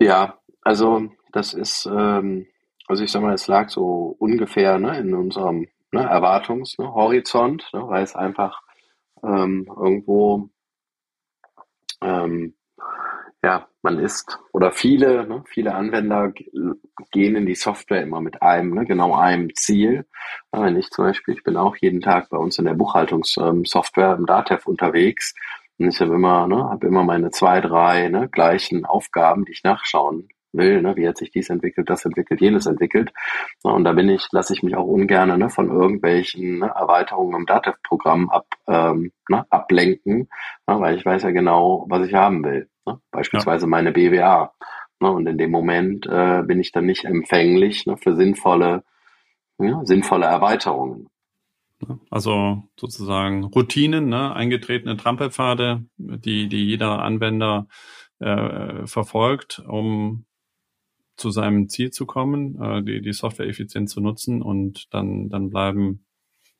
Ja, also das ist, ähm, also ich sag mal, es lag so ungefähr ne, in unserem ne, Erwartungshorizont, ne, weil es einfach ähm, irgendwo ähm, ja, man ist oder viele, ne, viele Anwender gehen in die Software immer mit einem, ne, genau einem Ziel. Wenn ich zum Beispiel, ich bin auch jeden Tag bei uns in der Buchhaltungssoftware im DATEV unterwegs und ich habe immer, ne, habe immer meine zwei, drei ne, gleichen Aufgaben, die ich nachschauen will, ne, wie hat sich dies entwickelt, das entwickelt, jenes entwickelt. Und da bin ich, lasse ich mich auch ungern ne, von irgendwelchen ne, Erweiterungen im DATEV-Programm ab, ähm, ne, ablenken, ne, weil ich weiß ja genau, was ich haben will. Ne? Beispielsweise ja. meine BWA. Ne? Und in dem Moment äh, bin ich dann nicht empfänglich ne, für sinnvolle, ja, sinnvolle Erweiterungen. Also sozusagen Routinen, ne, eingetretene Trampelpfade, die, die jeder Anwender äh, verfolgt, um zu seinem Ziel zu kommen, äh, die, die Software effizient zu nutzen und dann, dann bleiben,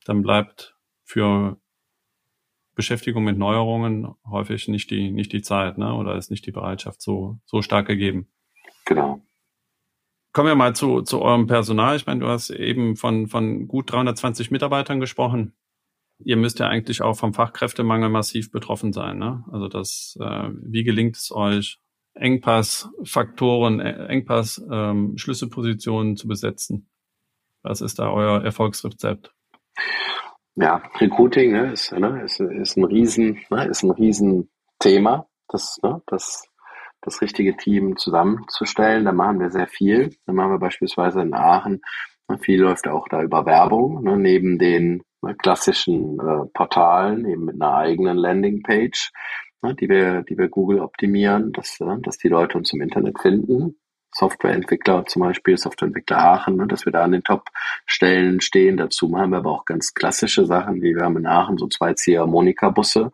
dann bleibt für Beschäftigung mit Neuerungen häufig nicht die, nicht die Zeit, ne? Oder ist nicht die Bereitschaft so, so stark gegeben. Genau. Kommen wir mal zu, zu eurem Personal. Ich meine, du hast eben von, von gut 320 Mitarbeitern gesprochen. Ihr müsst ja eigentlich auch vom Fachkräftemangel massiv betroffen sein. Ne? Also das, äh, wie gelingt es euch, Engpassfaktoren, Engpass ähm, Schlüsselpositionen zu besetzen? Was ist da euer Erfolgsrezept? Ja, Recruiting ne, ist, ne, ist, ist ein Riesen, ne, ist ein Riesenthema, das, ne, das, das richtige Team zusammenzustellen. Da machen wir sehr viel. Da machen wir beispielsweise in Aachen. Ne, viel läuft auch da über Werbung, ne, neben den ne, klassischen äh, Portalen, eben mit einer eigenen Landingpage ne, die wir, die wir Google optimieren, dass, äh, dass die Leute uns im Internet finden. Softwareentwickler zum Beispiel, Softwareentwickler Aachen, ne, dass wir da an den Top-Stellen stehen. Dazu machen wir aber auch ganz klassische Sachen, wie wir haben in Aachen so zwei Ziehharmonika-Busse,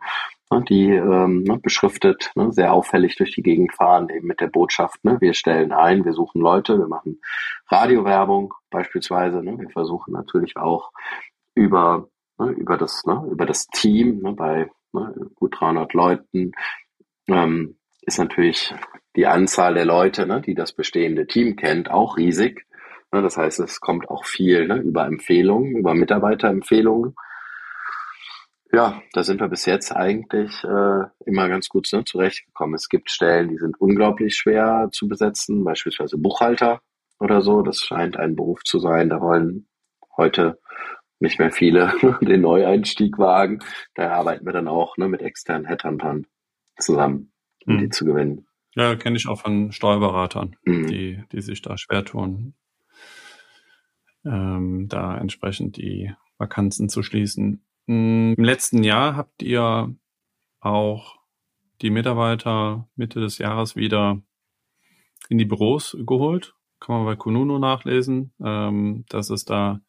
die ähm, ne, beschriftet ne, sehr auffällig durch die Gegend fahren, eben mit der Botschaft, ne, wir stellen ein, wir suchen Leute, wir machen Radiowerbung beispielsweise. Ne, wir versuchen natürlich auch über ne, über das ne, über das Team ne, bei ne, gut 300 Leuten, ähm, ist natürlich die Anzahl der Leute, ne, die das bestehende Team kennt, auch riesig. Ne, das heißt, es kommt auch viel ne, über Empfehlungen, über Mitarbeiterempfehlungen. Ja, da sind wir bis jetzt eigentlich äh, immer ganz gut ne, zurechtgekommen. Es gibt Stellen, die sind unglaublich schwer zu besetzen, beispielsweise Buchhalter oder so. Das scheint ein Beruf zu sein. Da wollen heute nicht mehr viele den Neueinstieg wagen. Da arbeiten wir dann auch ne, mit externen Headhuntern zusammen, um mhm. die zu gewinnen. Ja, kenne ich auch von Steuerberatern, mhm. die, die sich da schwer tun, ähm, da entsprechend die Vakanzen zu schließen. Hm, Im letzten Jahr habt ihr auch die Mitarbeiter Mitte des Jahres wieder in die Büros geholt. Kann man bei Kununu nachlesen, ähm, dass es da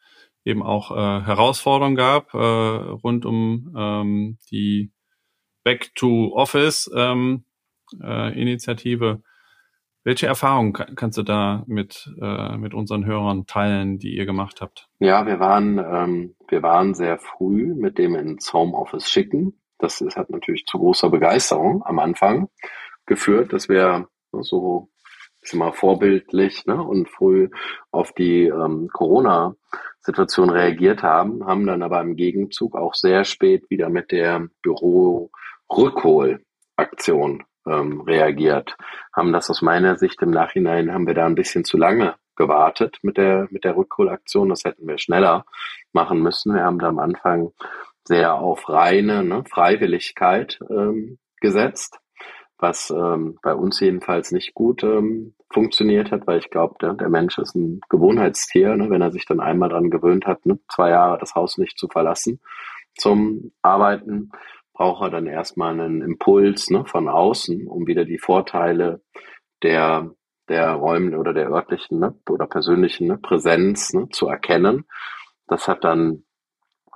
eben auch äh, Herausforderungen gab äh, rund um ähm, die Back to Office ähm, äh, Initiative. Welche Erfahrungen kannst du da mit, äh, mit unseren Hörern teilen, die ihr gemacht habt? Ja, wir waren, ähm, wir waren sehr früh mit dem ins Homeoffice schicken. Das ist, hat natürlich zu großer Begeisterung am Anfang geführt, dass wir so ich sag mal, vorbildlich ne, und früh auf die ähm, Corona-Situation reagiert haben, haben dann aber im Gegenzug auch sehr spät wieder mit der Büro-Rückhol-Aktion ähm, reagiert. Haben das aus meiner Sicht im Nachhinein, haben wir da ein bisschen zu lange gewartet mit der, mit der Rückholaktion. Das hätten wir schneller machen müssen. Wir haben da am Anfang sehr auf reine ne, Freiwilligkeit ähm, gesetzt was ähm, bei uns jedenfalls nicht gut ähm, funktioniert hat, weil ich glaube, der, der Mensch ist ein Gewohnheitstier, ne? wenn er sich dann einmal daran gewöhnt hat, ne? zwei Jahre das Haus nicht zu verlassen zum Arbeiten, braucht er dann erstmal einen Impuls ne, von außen, um wieder die Vorteile der der Räumen oder der örtlichen ne, oder persönlichen ne, Präsenz ne, zu erkennen. Das hat dann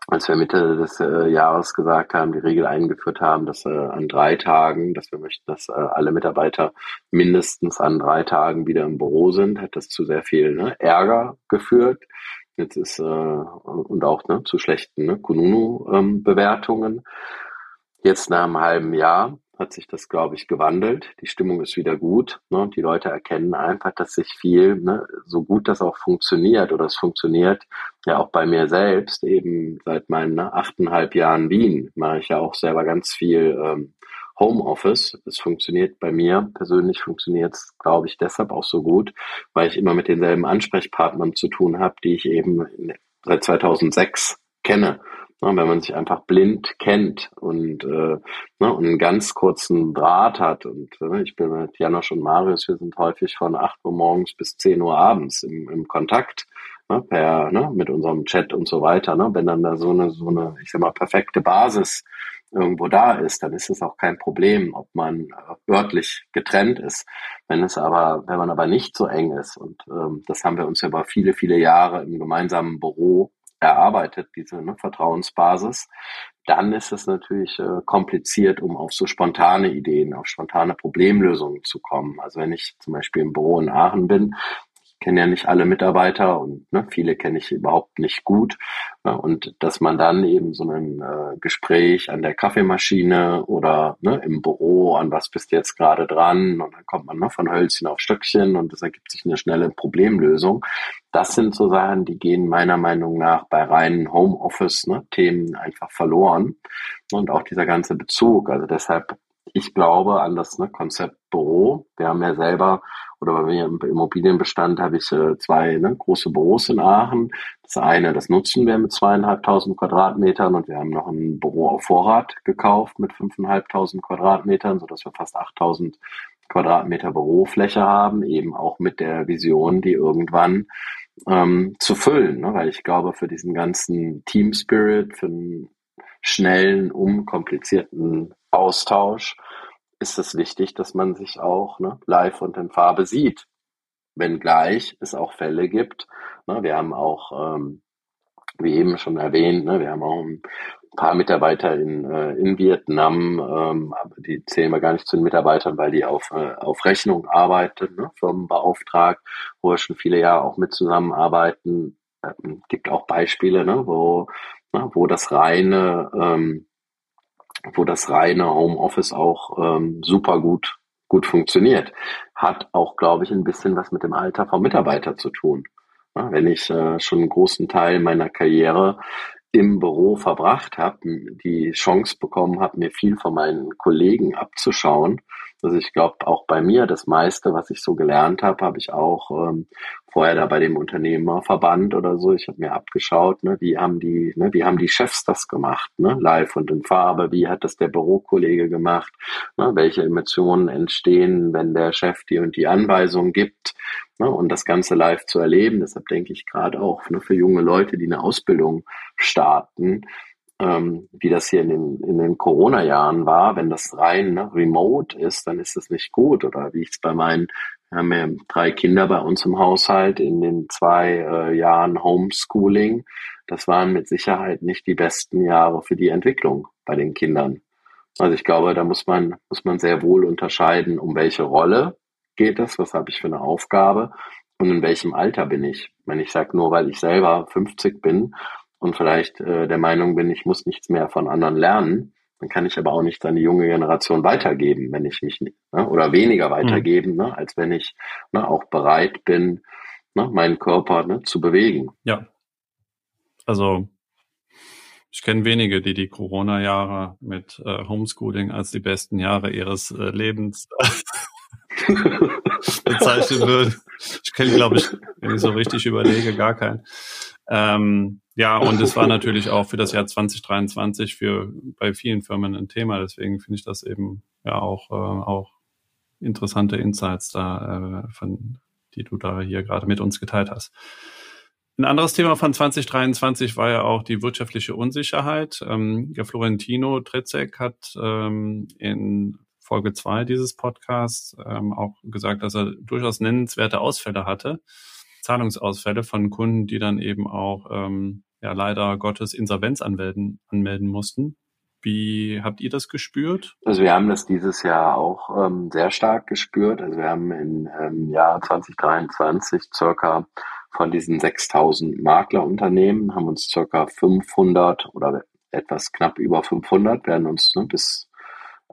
als wir Mitte des äh, Jahres gesagt haben, die Regel eingeführt haben, dass äh, an drei Tagen, dass wir möchten, dass äh, alle Mitarbeiter mindestens an drei Tagen wieder im Büro sind, hat das zu sehr viel ne, Ärger geführt. Jetzt ist äh, und auch ne, zu schlechten ne, Kununu-Bewertungen. Ähm, Jetzt nach einem halben Jahr hat sich das, glaube ich, gewandelt. Die Stimmung ist wieder gut. Ne? Die Leute erkennen einfach, dass sich viel, ne, so gut das auch funktioniert oder es funktioniert ja auch bei mir selbst, eben seit meinen ne, achteinhalb Jahren Wien mache ich ja auch selber ganz viel ähm, Homeoffice. Es funktioniert bei mir persönlich, funktioniert es, glaube ich, deshalb auch so gut, weil ich immer mit denselben Ansprechpartnern zu tun habe, die ich eben seit 2006 kenne. Wenn man sich einfach blind kennt und, äh, ne, und einen ganz kurzen Draht hat. Und äh, ich bin mit Janosch und Marius, wir sind häufig von 8 Uhr morgens bis 10 Uhr abends im, im Kontakt ne, per, ne, mit unserem Chat und so weiter. Ne? Wenn dann da so eine, so eine, ich sag mal, perfekte Basis irgendwo da ist, dann ist es auch kein Problem, ob man örtlich getrennt ist. Wenn es aber, wenn man aber nicht so eng ist, und ähm, das haben wir uns über viele, viele Jahre im gemeinsamen Büro erarbeitet, diese ne, Vertrauensbasis, dann ist es natürlich äh, kompliziert, um auf so spontane Ideen, auf spontane Problemlösungen zu kommen. Also wenn ich zum Beispiel im Büro in Aachen bin, kenne ja nicht alle Mitarbeiter und ne, viele kenne ich überhaupt nicht gut. Ne, und dass man dann eben so ein äh, Gespräch an der Kaffeemaschine oder ne, im Büro, an was bist du jetzt gerade dran? Und dann kommt man ne, von Hölzchen auf Stöckchen und es ergibt sich eine schnelle Problemlösung. Das sind so Sachen, die gehen meiner Meinung nach bei reinen Homeoffice-Themen ne, einfach verloren. Und auch dieser ganze Bezug. Also deshalb ich glaube an das ne, Konzept Büro. Wir haben ja selber, oder bei mir im Immobilienbestand habe ich äh, zwei ne, große Büros in Aachen. Das eine, das nutzen wir mit zweieinhalbtausend Quadratmetern und wir haben noch ein Büro auf Vorrat gekauft mit fünfeinhalbtausend Quadratmetern, sodass wir fast achttausend Quadratmeter Bürofläche haben, eben auch mit der Vision, die irgendwann ähm, zu füllen, ne? weil ich glaube, für diesen ganzen Team Spirit, für einen schnellen, unkomplizierten Austausch ist es wichtig, dass man sich auch ne, live und in Farbe sieht. Wenngleich es auch Fälle gibt. Ne, wir haben auch, ähm, wie eben schon erwähnt, ne, wir haben auch ein paar Mitarbeiter in, äh, in Vietnam, ähm, aber die zählen wir gar nicht zu den Mitarbeitern, weil die auf, äh, auf Rechnung arbeiten, ne, Firmenbeauftragt, wo wir schon viele Jahre auch mit zusammenarbeiten. Ähm, gibt auch Beispiele, ne, wo, ne, wo das reine ähm, wo das reine Homeoffice auch ähm, super gut, gut funktioniert. Hat auch, glaube ich, ein bisschen was mit dem Alter vom Mitarbeiter zu tun. Ja, wenn ich äh, schon einen großen Teil meiner Karriere im Büro verbracht habe, die Chance bekommen habe, mir viel von meinen Kollegen abzuschauen, also ich glaube auch bei mir, das meiste, was ich so gelernt habe, habe ich auch ähm, vorher da bei dem Unternehmerverband oder so. Ich habe mir abgeschaut, ne, wie haben die, ne, wie haben die Chefs das gemacht, ne, live und in Farbe, wie hat das der Bürokollege gemacht, ne, welche Emotionen entstehen, wenn der Chef die und die Anweisung gibt, ne, und das Ganze live zu erleben. Deshalb denke ich gerade auch ne, für junge Leute, die eine Ausbildung starten, ähm, wie das hier in den, in den Corona-Jahren war. Wenn das rein ne, remote ist, dann ist das nicht gut. Oder wie ich es bei meinen, wir haben ja drei Kinder bei uns im Haushalt in den zwei äh, Jahren Homeschooling. Das waren mit Sicherheit nicht die besten Jahre für die Entwicklung bei den Kindern. Also ich glaube, da muss man, muss man sehr wohl unterscheiden, um welche Rolle geht es, was habe ich für eine Aufgabe und in welchem Alter bin ich. Wenn ich sage, nur weil ich selber 50 bin und vielleicht äh, der Meinung bin, ich muss nichts mehr von anderen lernen, dann kann ich aber auch nicht an die junge Generation weitergeben, wenn ich mich nicht, ne, oder weniger mhm. weitergeben, mhm. ne, als wenn ich ne, auch bereit bin, ne, meinen Körper ne, zu bewegen. Ja. Also ich kenne wenige, die die Corona-Jahre mit äh, Homeschooling als die besten Jahre ihres äh, Lebens bezeichnen würden. Ich kenne, glaube ich, wenn ich so richtig überlege, gar keinen. Ähm, ja, und es war natürlich auch für das Jahr 2023 für bei vielen Firmen ein Thema. Deswegen finde ich das eben ja auch äh, auch interessante Insights da, äh, von die du da hier gerade mit uns geteilt hast. Ein anderes Thema von 2023 war ja auch die wirtschaftliche Unsicherheit. Ähm, der Florentino Tretzek hat ähm, in Folge zwei dieses Podcasts ähm, auch gesagt, dass er durchaus nennenswerte Ausfälle hatte Zahlungsausfälle von Kunden, die dann eben auch ähm, ja leider Gottes Insolvenz anmelden, anmelden mussten. Wie habt ihr das gespürt? Also wir haben das dieses Jahr auch ähm, sehr stark gespürt. Also wir haben im ähm, Jahr 2023 circa von diesen 6000 Maklerunternehmen haben uns circa 500 oder etwas knapp über 500 werden uns ne, bis,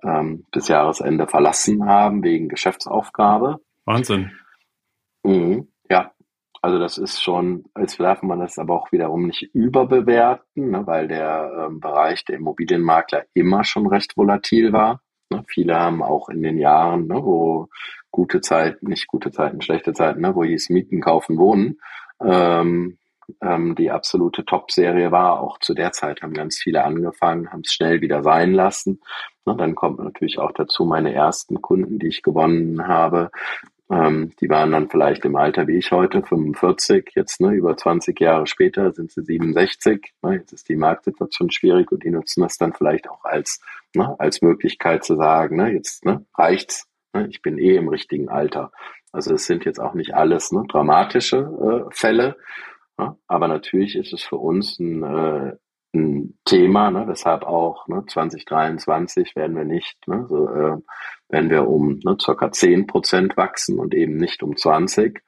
ähm, bis Jahresende verlassen haben wegen Geschäftsaufgabe. Wahnsinn. Mhm. Ja, also das ist schon, als darf man das aber auch wiederum nicht überbewerten, ne, weil der ähm, Bereich der Immobilienmakler immer schon recht volatil war. Ne? Viele haben auch in den Jahren, ne, wo gute Zeiten, nicht gute Zeiten, schlechte Zeiten, ne, wo hieß Mieten, Kaufen, Wohnen, ähm, ähm, die absolute Top-Serie war. Auch zu der Zeit haben ganz viele angefangen, haben es schnell wieder sein lassen. Ne, dann kommt natürlich auch dazu meine ersten Kunden, die ich gewonnen habe, ähm, die waren dann vielleicht im Alter wie ich heute, 45, jetzt ne, über 20 Jahre später sind sie 67. Ne, jetzt ist die Marktsituation schwierig und die nutzen das dann vielleicht auch als, ne, als Möglichkeit zu sagen, ne, jetzt ne, reicht's, ne, ich bin eh im richtigen Alter. Also es sind jetzt auch nicht alles ne, dramatische äh, Fälle, ne, aber natürlich ist es für uns ein, äh, ein Thema, ne, weshalb auch ne, 2023 werden wir nicht ne, so, äh, wenn wir um ne, circa 10 Prozent wachsen und eben nicht um 20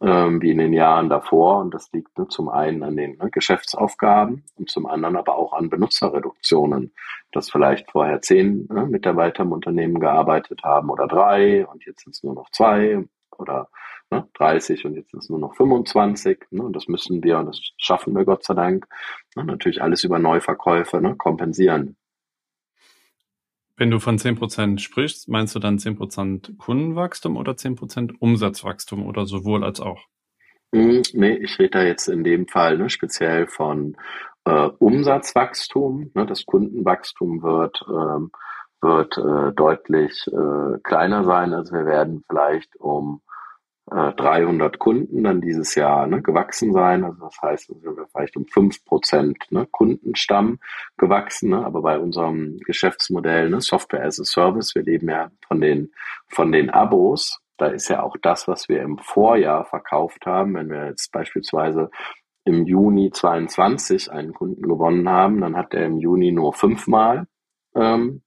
ähm, wie in den Jahren davor. Und das liegt ne, zum einen an den ne, Geschäftsaufgaben und zum anderen aber auch an Benutzerreduktionen, dass vielleicht vorher zehn ne, Mitarbeiter im Unternehmen gearbeitet haben oder drei und jetzt sind es nur noch zwei oder ne, 30 und jetzt sind es nur noch 25. Ne, und das müssen wir, und das schaffen wir Gott sei Dank, ne, natürlich alles über Neuverkäufe ne, kompensieren. Wenn du von 10% sprichst, meinst du dann 10% Kundenwachstum oder 10% Umsatzwachstum oder sowohl als auch? Hm, nee, ich rede da jetzt in dem Fall ne, speziell von äh, Umsatzwachstum. Ne, das Kundenwachstum wird, ähm, wird äh, deutlich äh, kleiner sein. Also wir werden vielleicht um 300 äh, Kunden dann dieses Jahr ne, gewachsen sein. Also das heißt, wir sind vielleicht um fünf Prozent ne, Kundenstamm gewachsen. Ne, aber bei unserem Geschäftsmodell ne, Software as a Service, wir leben ja von den von den Abos. Da ist ja auch das, was wir im Vorjahr verkauft haben. Wenn wir jetzt beispielsweise im Juni 22 einen Kunden gewonnen haben, dann hat er im Juni nur fünfmal ähm,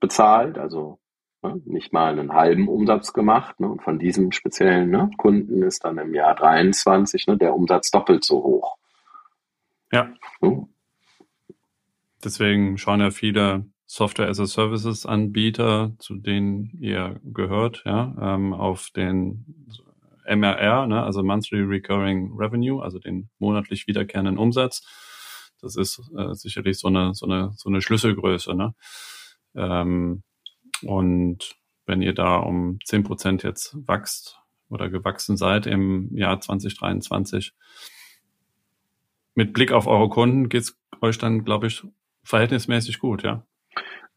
bezahlt, also ne, nicht mal einen halben Umsatz gemacht. Ne, und von diesem speziellen ne, Kunden ist dann im Jahr 23 ne, der Umsatz doppelt so hoch. Ja. Hm? Deswegen schauen ja viele Software as a Services Anbieter, zu denen ihr gehört, ja, ähm, auf den MRR, ne, also Monthly Recurring Revenue, also den monatlich wiederkehrenden Umsatz. Das ist äh, sicherlich so eine, so eine, so eine Schlüsselgröße, ne? Ähm, und wenn ihr da um zehn Prozent jetzt wächst oder gewachsen seid im Jahr 2023, mit Blick auf eure Kunden geht's euch dann, glaube ich, verhältnismäßig gut, ja?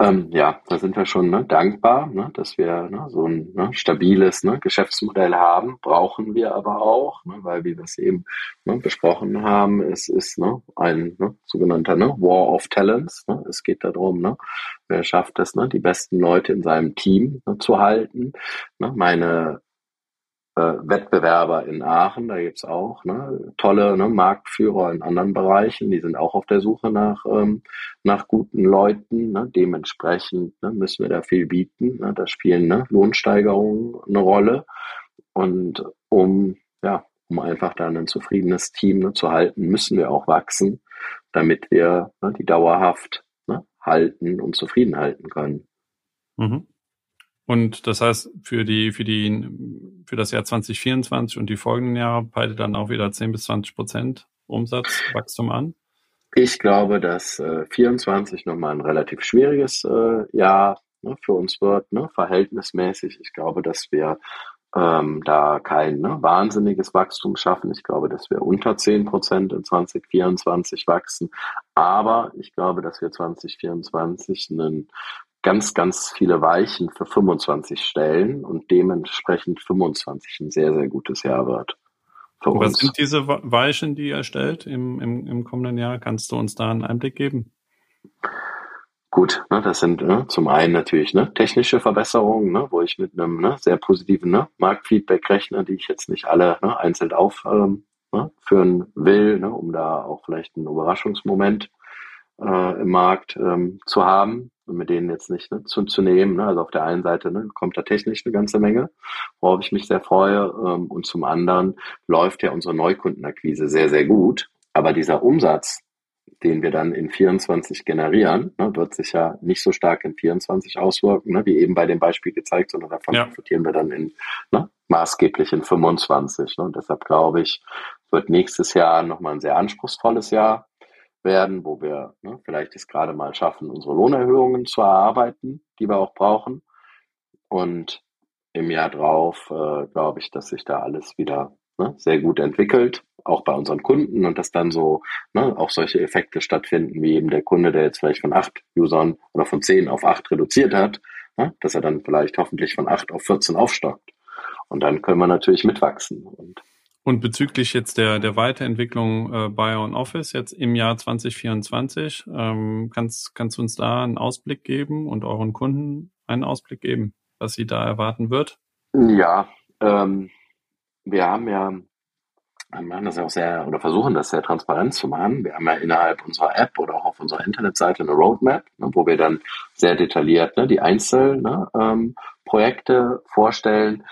Ähm, ja, da sind wir schon ne, dankbar, ne, dass wir ne, so ein ne, stabiles ne, Geschäftsmodell haben. Brauchen wir aber auch, ne, weil wie wir es eben besprochen haben, es ist ein sogenannter War of Talents. Es geht darum, wer schafft es, die besten Leute in seinem Team zu halten. Ne. Meine äh, Wettbewerber in Aachen, da gibt's auch ne, tolle ne, Marktführer in anderen Bereichen, die sind auch auf der Suche nach, ähm, nach guten Leuten. Ne. Dementsprechend ne, müssen wir da viel bieten. Ne. Da spielen ne, Lohnsteigerungen eine Rolle. Und um, ja, um einfach dann ein zufriedenes Team ne, zu halten, müssen wir auch wachsen, damit wir ne, die dauerhaft ne, halten und zufrieden halten können. Mhm. Und das heißt, für die, für die, für das Jahr 2024 und die folgenden Jahre peilt dann auch wieder 10 bis 20 Prozent Umsatzwachstum an? Ich glaube, dass äh, 24 nochmal ein relativ schwieriges äh, Jahr ne, für uns wird, ne, verhältnismäßig. Ich glaube, dass wir ähm, da kein ne, wahnsinniges Wachstum schaffen. Ich glaube, dass wir unter 10 Prozent in 2024 wachsen. Aber ich glaube, dass wir 2024 einen ganz, ganz viele Weichen für 25 stellen und dementsprechend 25 ein sehr, sehr gutes Jahr wird. Für Was uns. sind diese Weichen, die ihr stellt im, im, im kommenden Jahr? Kannst du uns da einen Einblick geben? Gut, ne, das sind ne, zum einen natürlich ne, technische Verbesserungen, ne, wo ich mit einem ne, sehr positiven ne, Marktfeedback rechne, die ich jetzt nicht alle ne, einzeln aufführen ähm, ne, will, ne, um da auch vielleicht einen Überraschungsmoment äh, im Markt ähm, zu haben und mit denen jetzt nicht ne, zu, zu nehmen. Ne? Also auf der einen Seite ne, kommt da technisch eine ganze Menge, worauf ich mich sehr freue. Ähm, und zum anderen läuft ja unsere Neukundenakquise sehr, sehr gut. Aber dieser Umsatz, den wir dann in 24 generieren, ne, wird sich ja nicht so stark in 24 auswirken, ne, wie eben bei dem Beispiel gezeigt, sondern davon ja. profitieren wir dann in ne, maßgeblich in 25. Ne, und deshalb glaube ich, wird nächstes Jahr nochmal ein sehr anspruchsvolles Jahr werden, wo wir ne, vielleicht es gerade mal schaffen, unsere Lohnerhöhungen zu erarbeiten, die wir auch brauchen. Und im Jahr drauf äh, glaube ich, dass sich da alles wieder ne, sehr gut entwickelt, auch bei unseren Kunden und dass dann so ne, auch solche Effekte stattfinden, wie eben der Kunde, der jetzt vielleicht von acht Usern oder von zehn auf acht reduziert hat, ne, dass er dann vielleicht hoffentlich von acht auf 14 aufstockt. Und dann können wir natürlich mitwachsen. Und und bezüglich jetzt der, der Weiterentwicklung äh, bei On Office jetzt im Jahr 2024, ähm, kannst, kannst du uns da einen Ausblick geben und euren Kunden einen Ausblick geben, was sie da erwarten wird? Ja, ähm, wir haben ja, wir machen das ja auch sehr, oder versuchen das sehr transparent zu machen. Wir haben ja innerhalb unserer App oder auch auf unserer Internetseite eine Roadmap, ne, wo wir dann sehr detailliert ne, die Einzelprojekte ne, ähm, vorstellen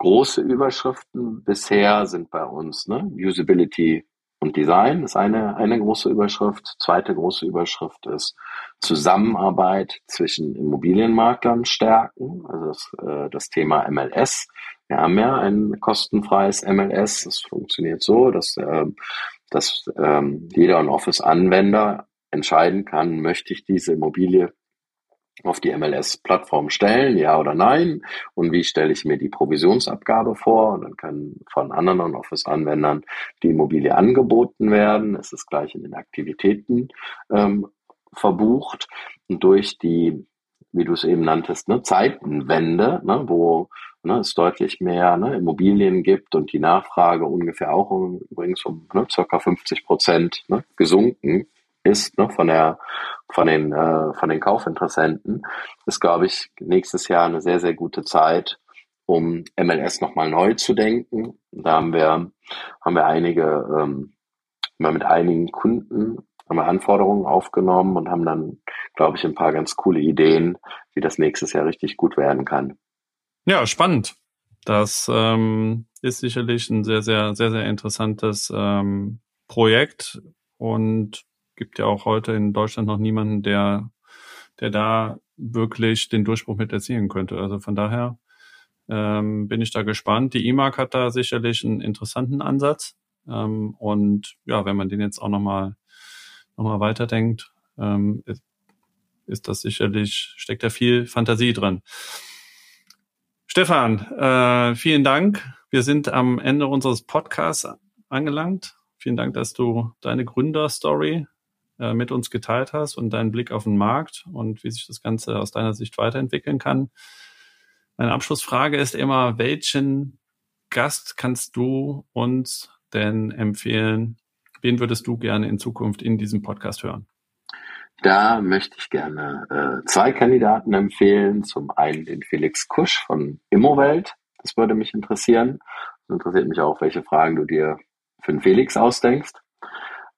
große Überschriften bisher sind bei uns ne? Usability und Design ist eine, eine große Überschrift. Zweite große Überschrift ist Zusammenarbeit zwischen Immobilienmaklern stärken, also das, äh, das Thema MLS. Wir haben ja ein kostenfreies MLS. Das funktioniert so, dass, äh, dass äh, jeder Office-Anwender entscheiden kann, möchte ich diese Immobilie auf die MLS-Plattform stellen, ja oder nein? Und wie stelle ich mir die Provisionsabgabe vor? Und dann kann von anderen On-Office-Anwendern die Immobilie angeboten werden. Es ist gleich in den Aktivitäten ähm, verbucht. Und durch die, wie du es eben nanntest, ne, Zeitenwende, ne, wo ne, es deutlich mehr ne, Immobilien gibt und die Nachfrage ungefähr auch übrigens um ne, circa 50 Prozent ne, gesunken ist, ne, von der, von den, äh, von den Kaufinteressenten, ist, glaube ich, nächstes Jahr eine sehr, sehr gute Zeit, um MLS nochmal neu zu denken. Da haben wir, haben wir einige, ähm, mal mit einigen Kunden haben wir Anforderungen aufgenommen und haben dann, glaube ich, ein paar ganz coole Ideen, wie das nächstes Jahr richtig gut werden kann. Ja, spannend. Das ähm, ist sicherlich ein sehr, sehr, sehr, sehr interessantes ähm, Projekt und gibt ja auch heute in Deutschland noch niemanden, der, der da wirklich den Durchbruch mit erzielen könnte. Also von daher ähm, bin ich da gespannt. Die IMAG hat da sicherlich einen interessanten Ansatz. Ähm, und ja, wenn man den jetzt auch nochmal noch mal weiterdenkt, ähm, ist, ist das sicherlich, steckt da viel Fantasie drin. Stefan, äh, vielen Dank. Wir sind am Ende unseres Podcasts angelangt. Vielen Dank, dass du deine Gründerstory äh, mit uns geteilt hast und deinen Blick auf den Markt und wie sich das Ganze aus deiner Sicht weiterentwickeln kann. Meine Abschlussfrage ist immer, welchen Gast kannst du uns denn empfehlen? Wen würdest du gerne in Zukunft in diesem Podcast hören? Da möchte ich gerne äh, zwei Kandidaten empfehlen. Zum einen den Felix Kusch von Immowelt. Das würde mich interessieren. Das interessiert mich auch, welche Fragen du dir für den Felix ausdenkst.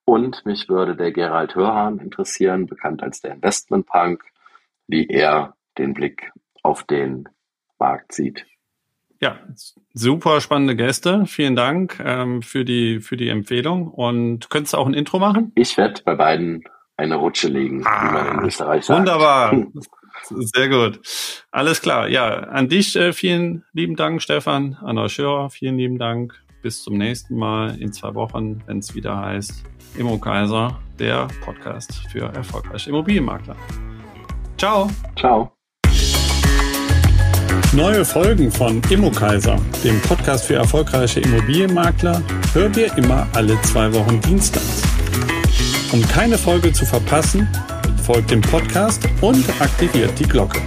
Und mich würde der Gerald Hörhan interessieren, bekannt als der Investmentpunk, wie er den Blick auf den Markt sieht. Ja, super spannende Gäste. Vielen Dank ähm, für die für die Empfehlung. Und könntest du auch ein Intro machen? Ich werde bei beiden eine Rutsche legen, ah, wie man in ah, Österreich sagt. Wunderbar. Sehr gut. Alles klar. Ja, an dich äh, vielen lieben Dank, Stefan. An euch Hörer vielen lieben Dank. Bis zum nächsten Mal in zwei Wochen, wenn es wieder heißt Immo Kaiser, der Podcast für erfolgreiche Immobilienmakler. Ciao. Ciao. Neue Folgen von Immo Kaiser, dem Podcast für erfolgreiche Immobilienmakler, hört ihr immer alle zwei Wochen dienstags. Um keine Folge zu verpassen, folgt dem Podcast und aktiviert die Glocke.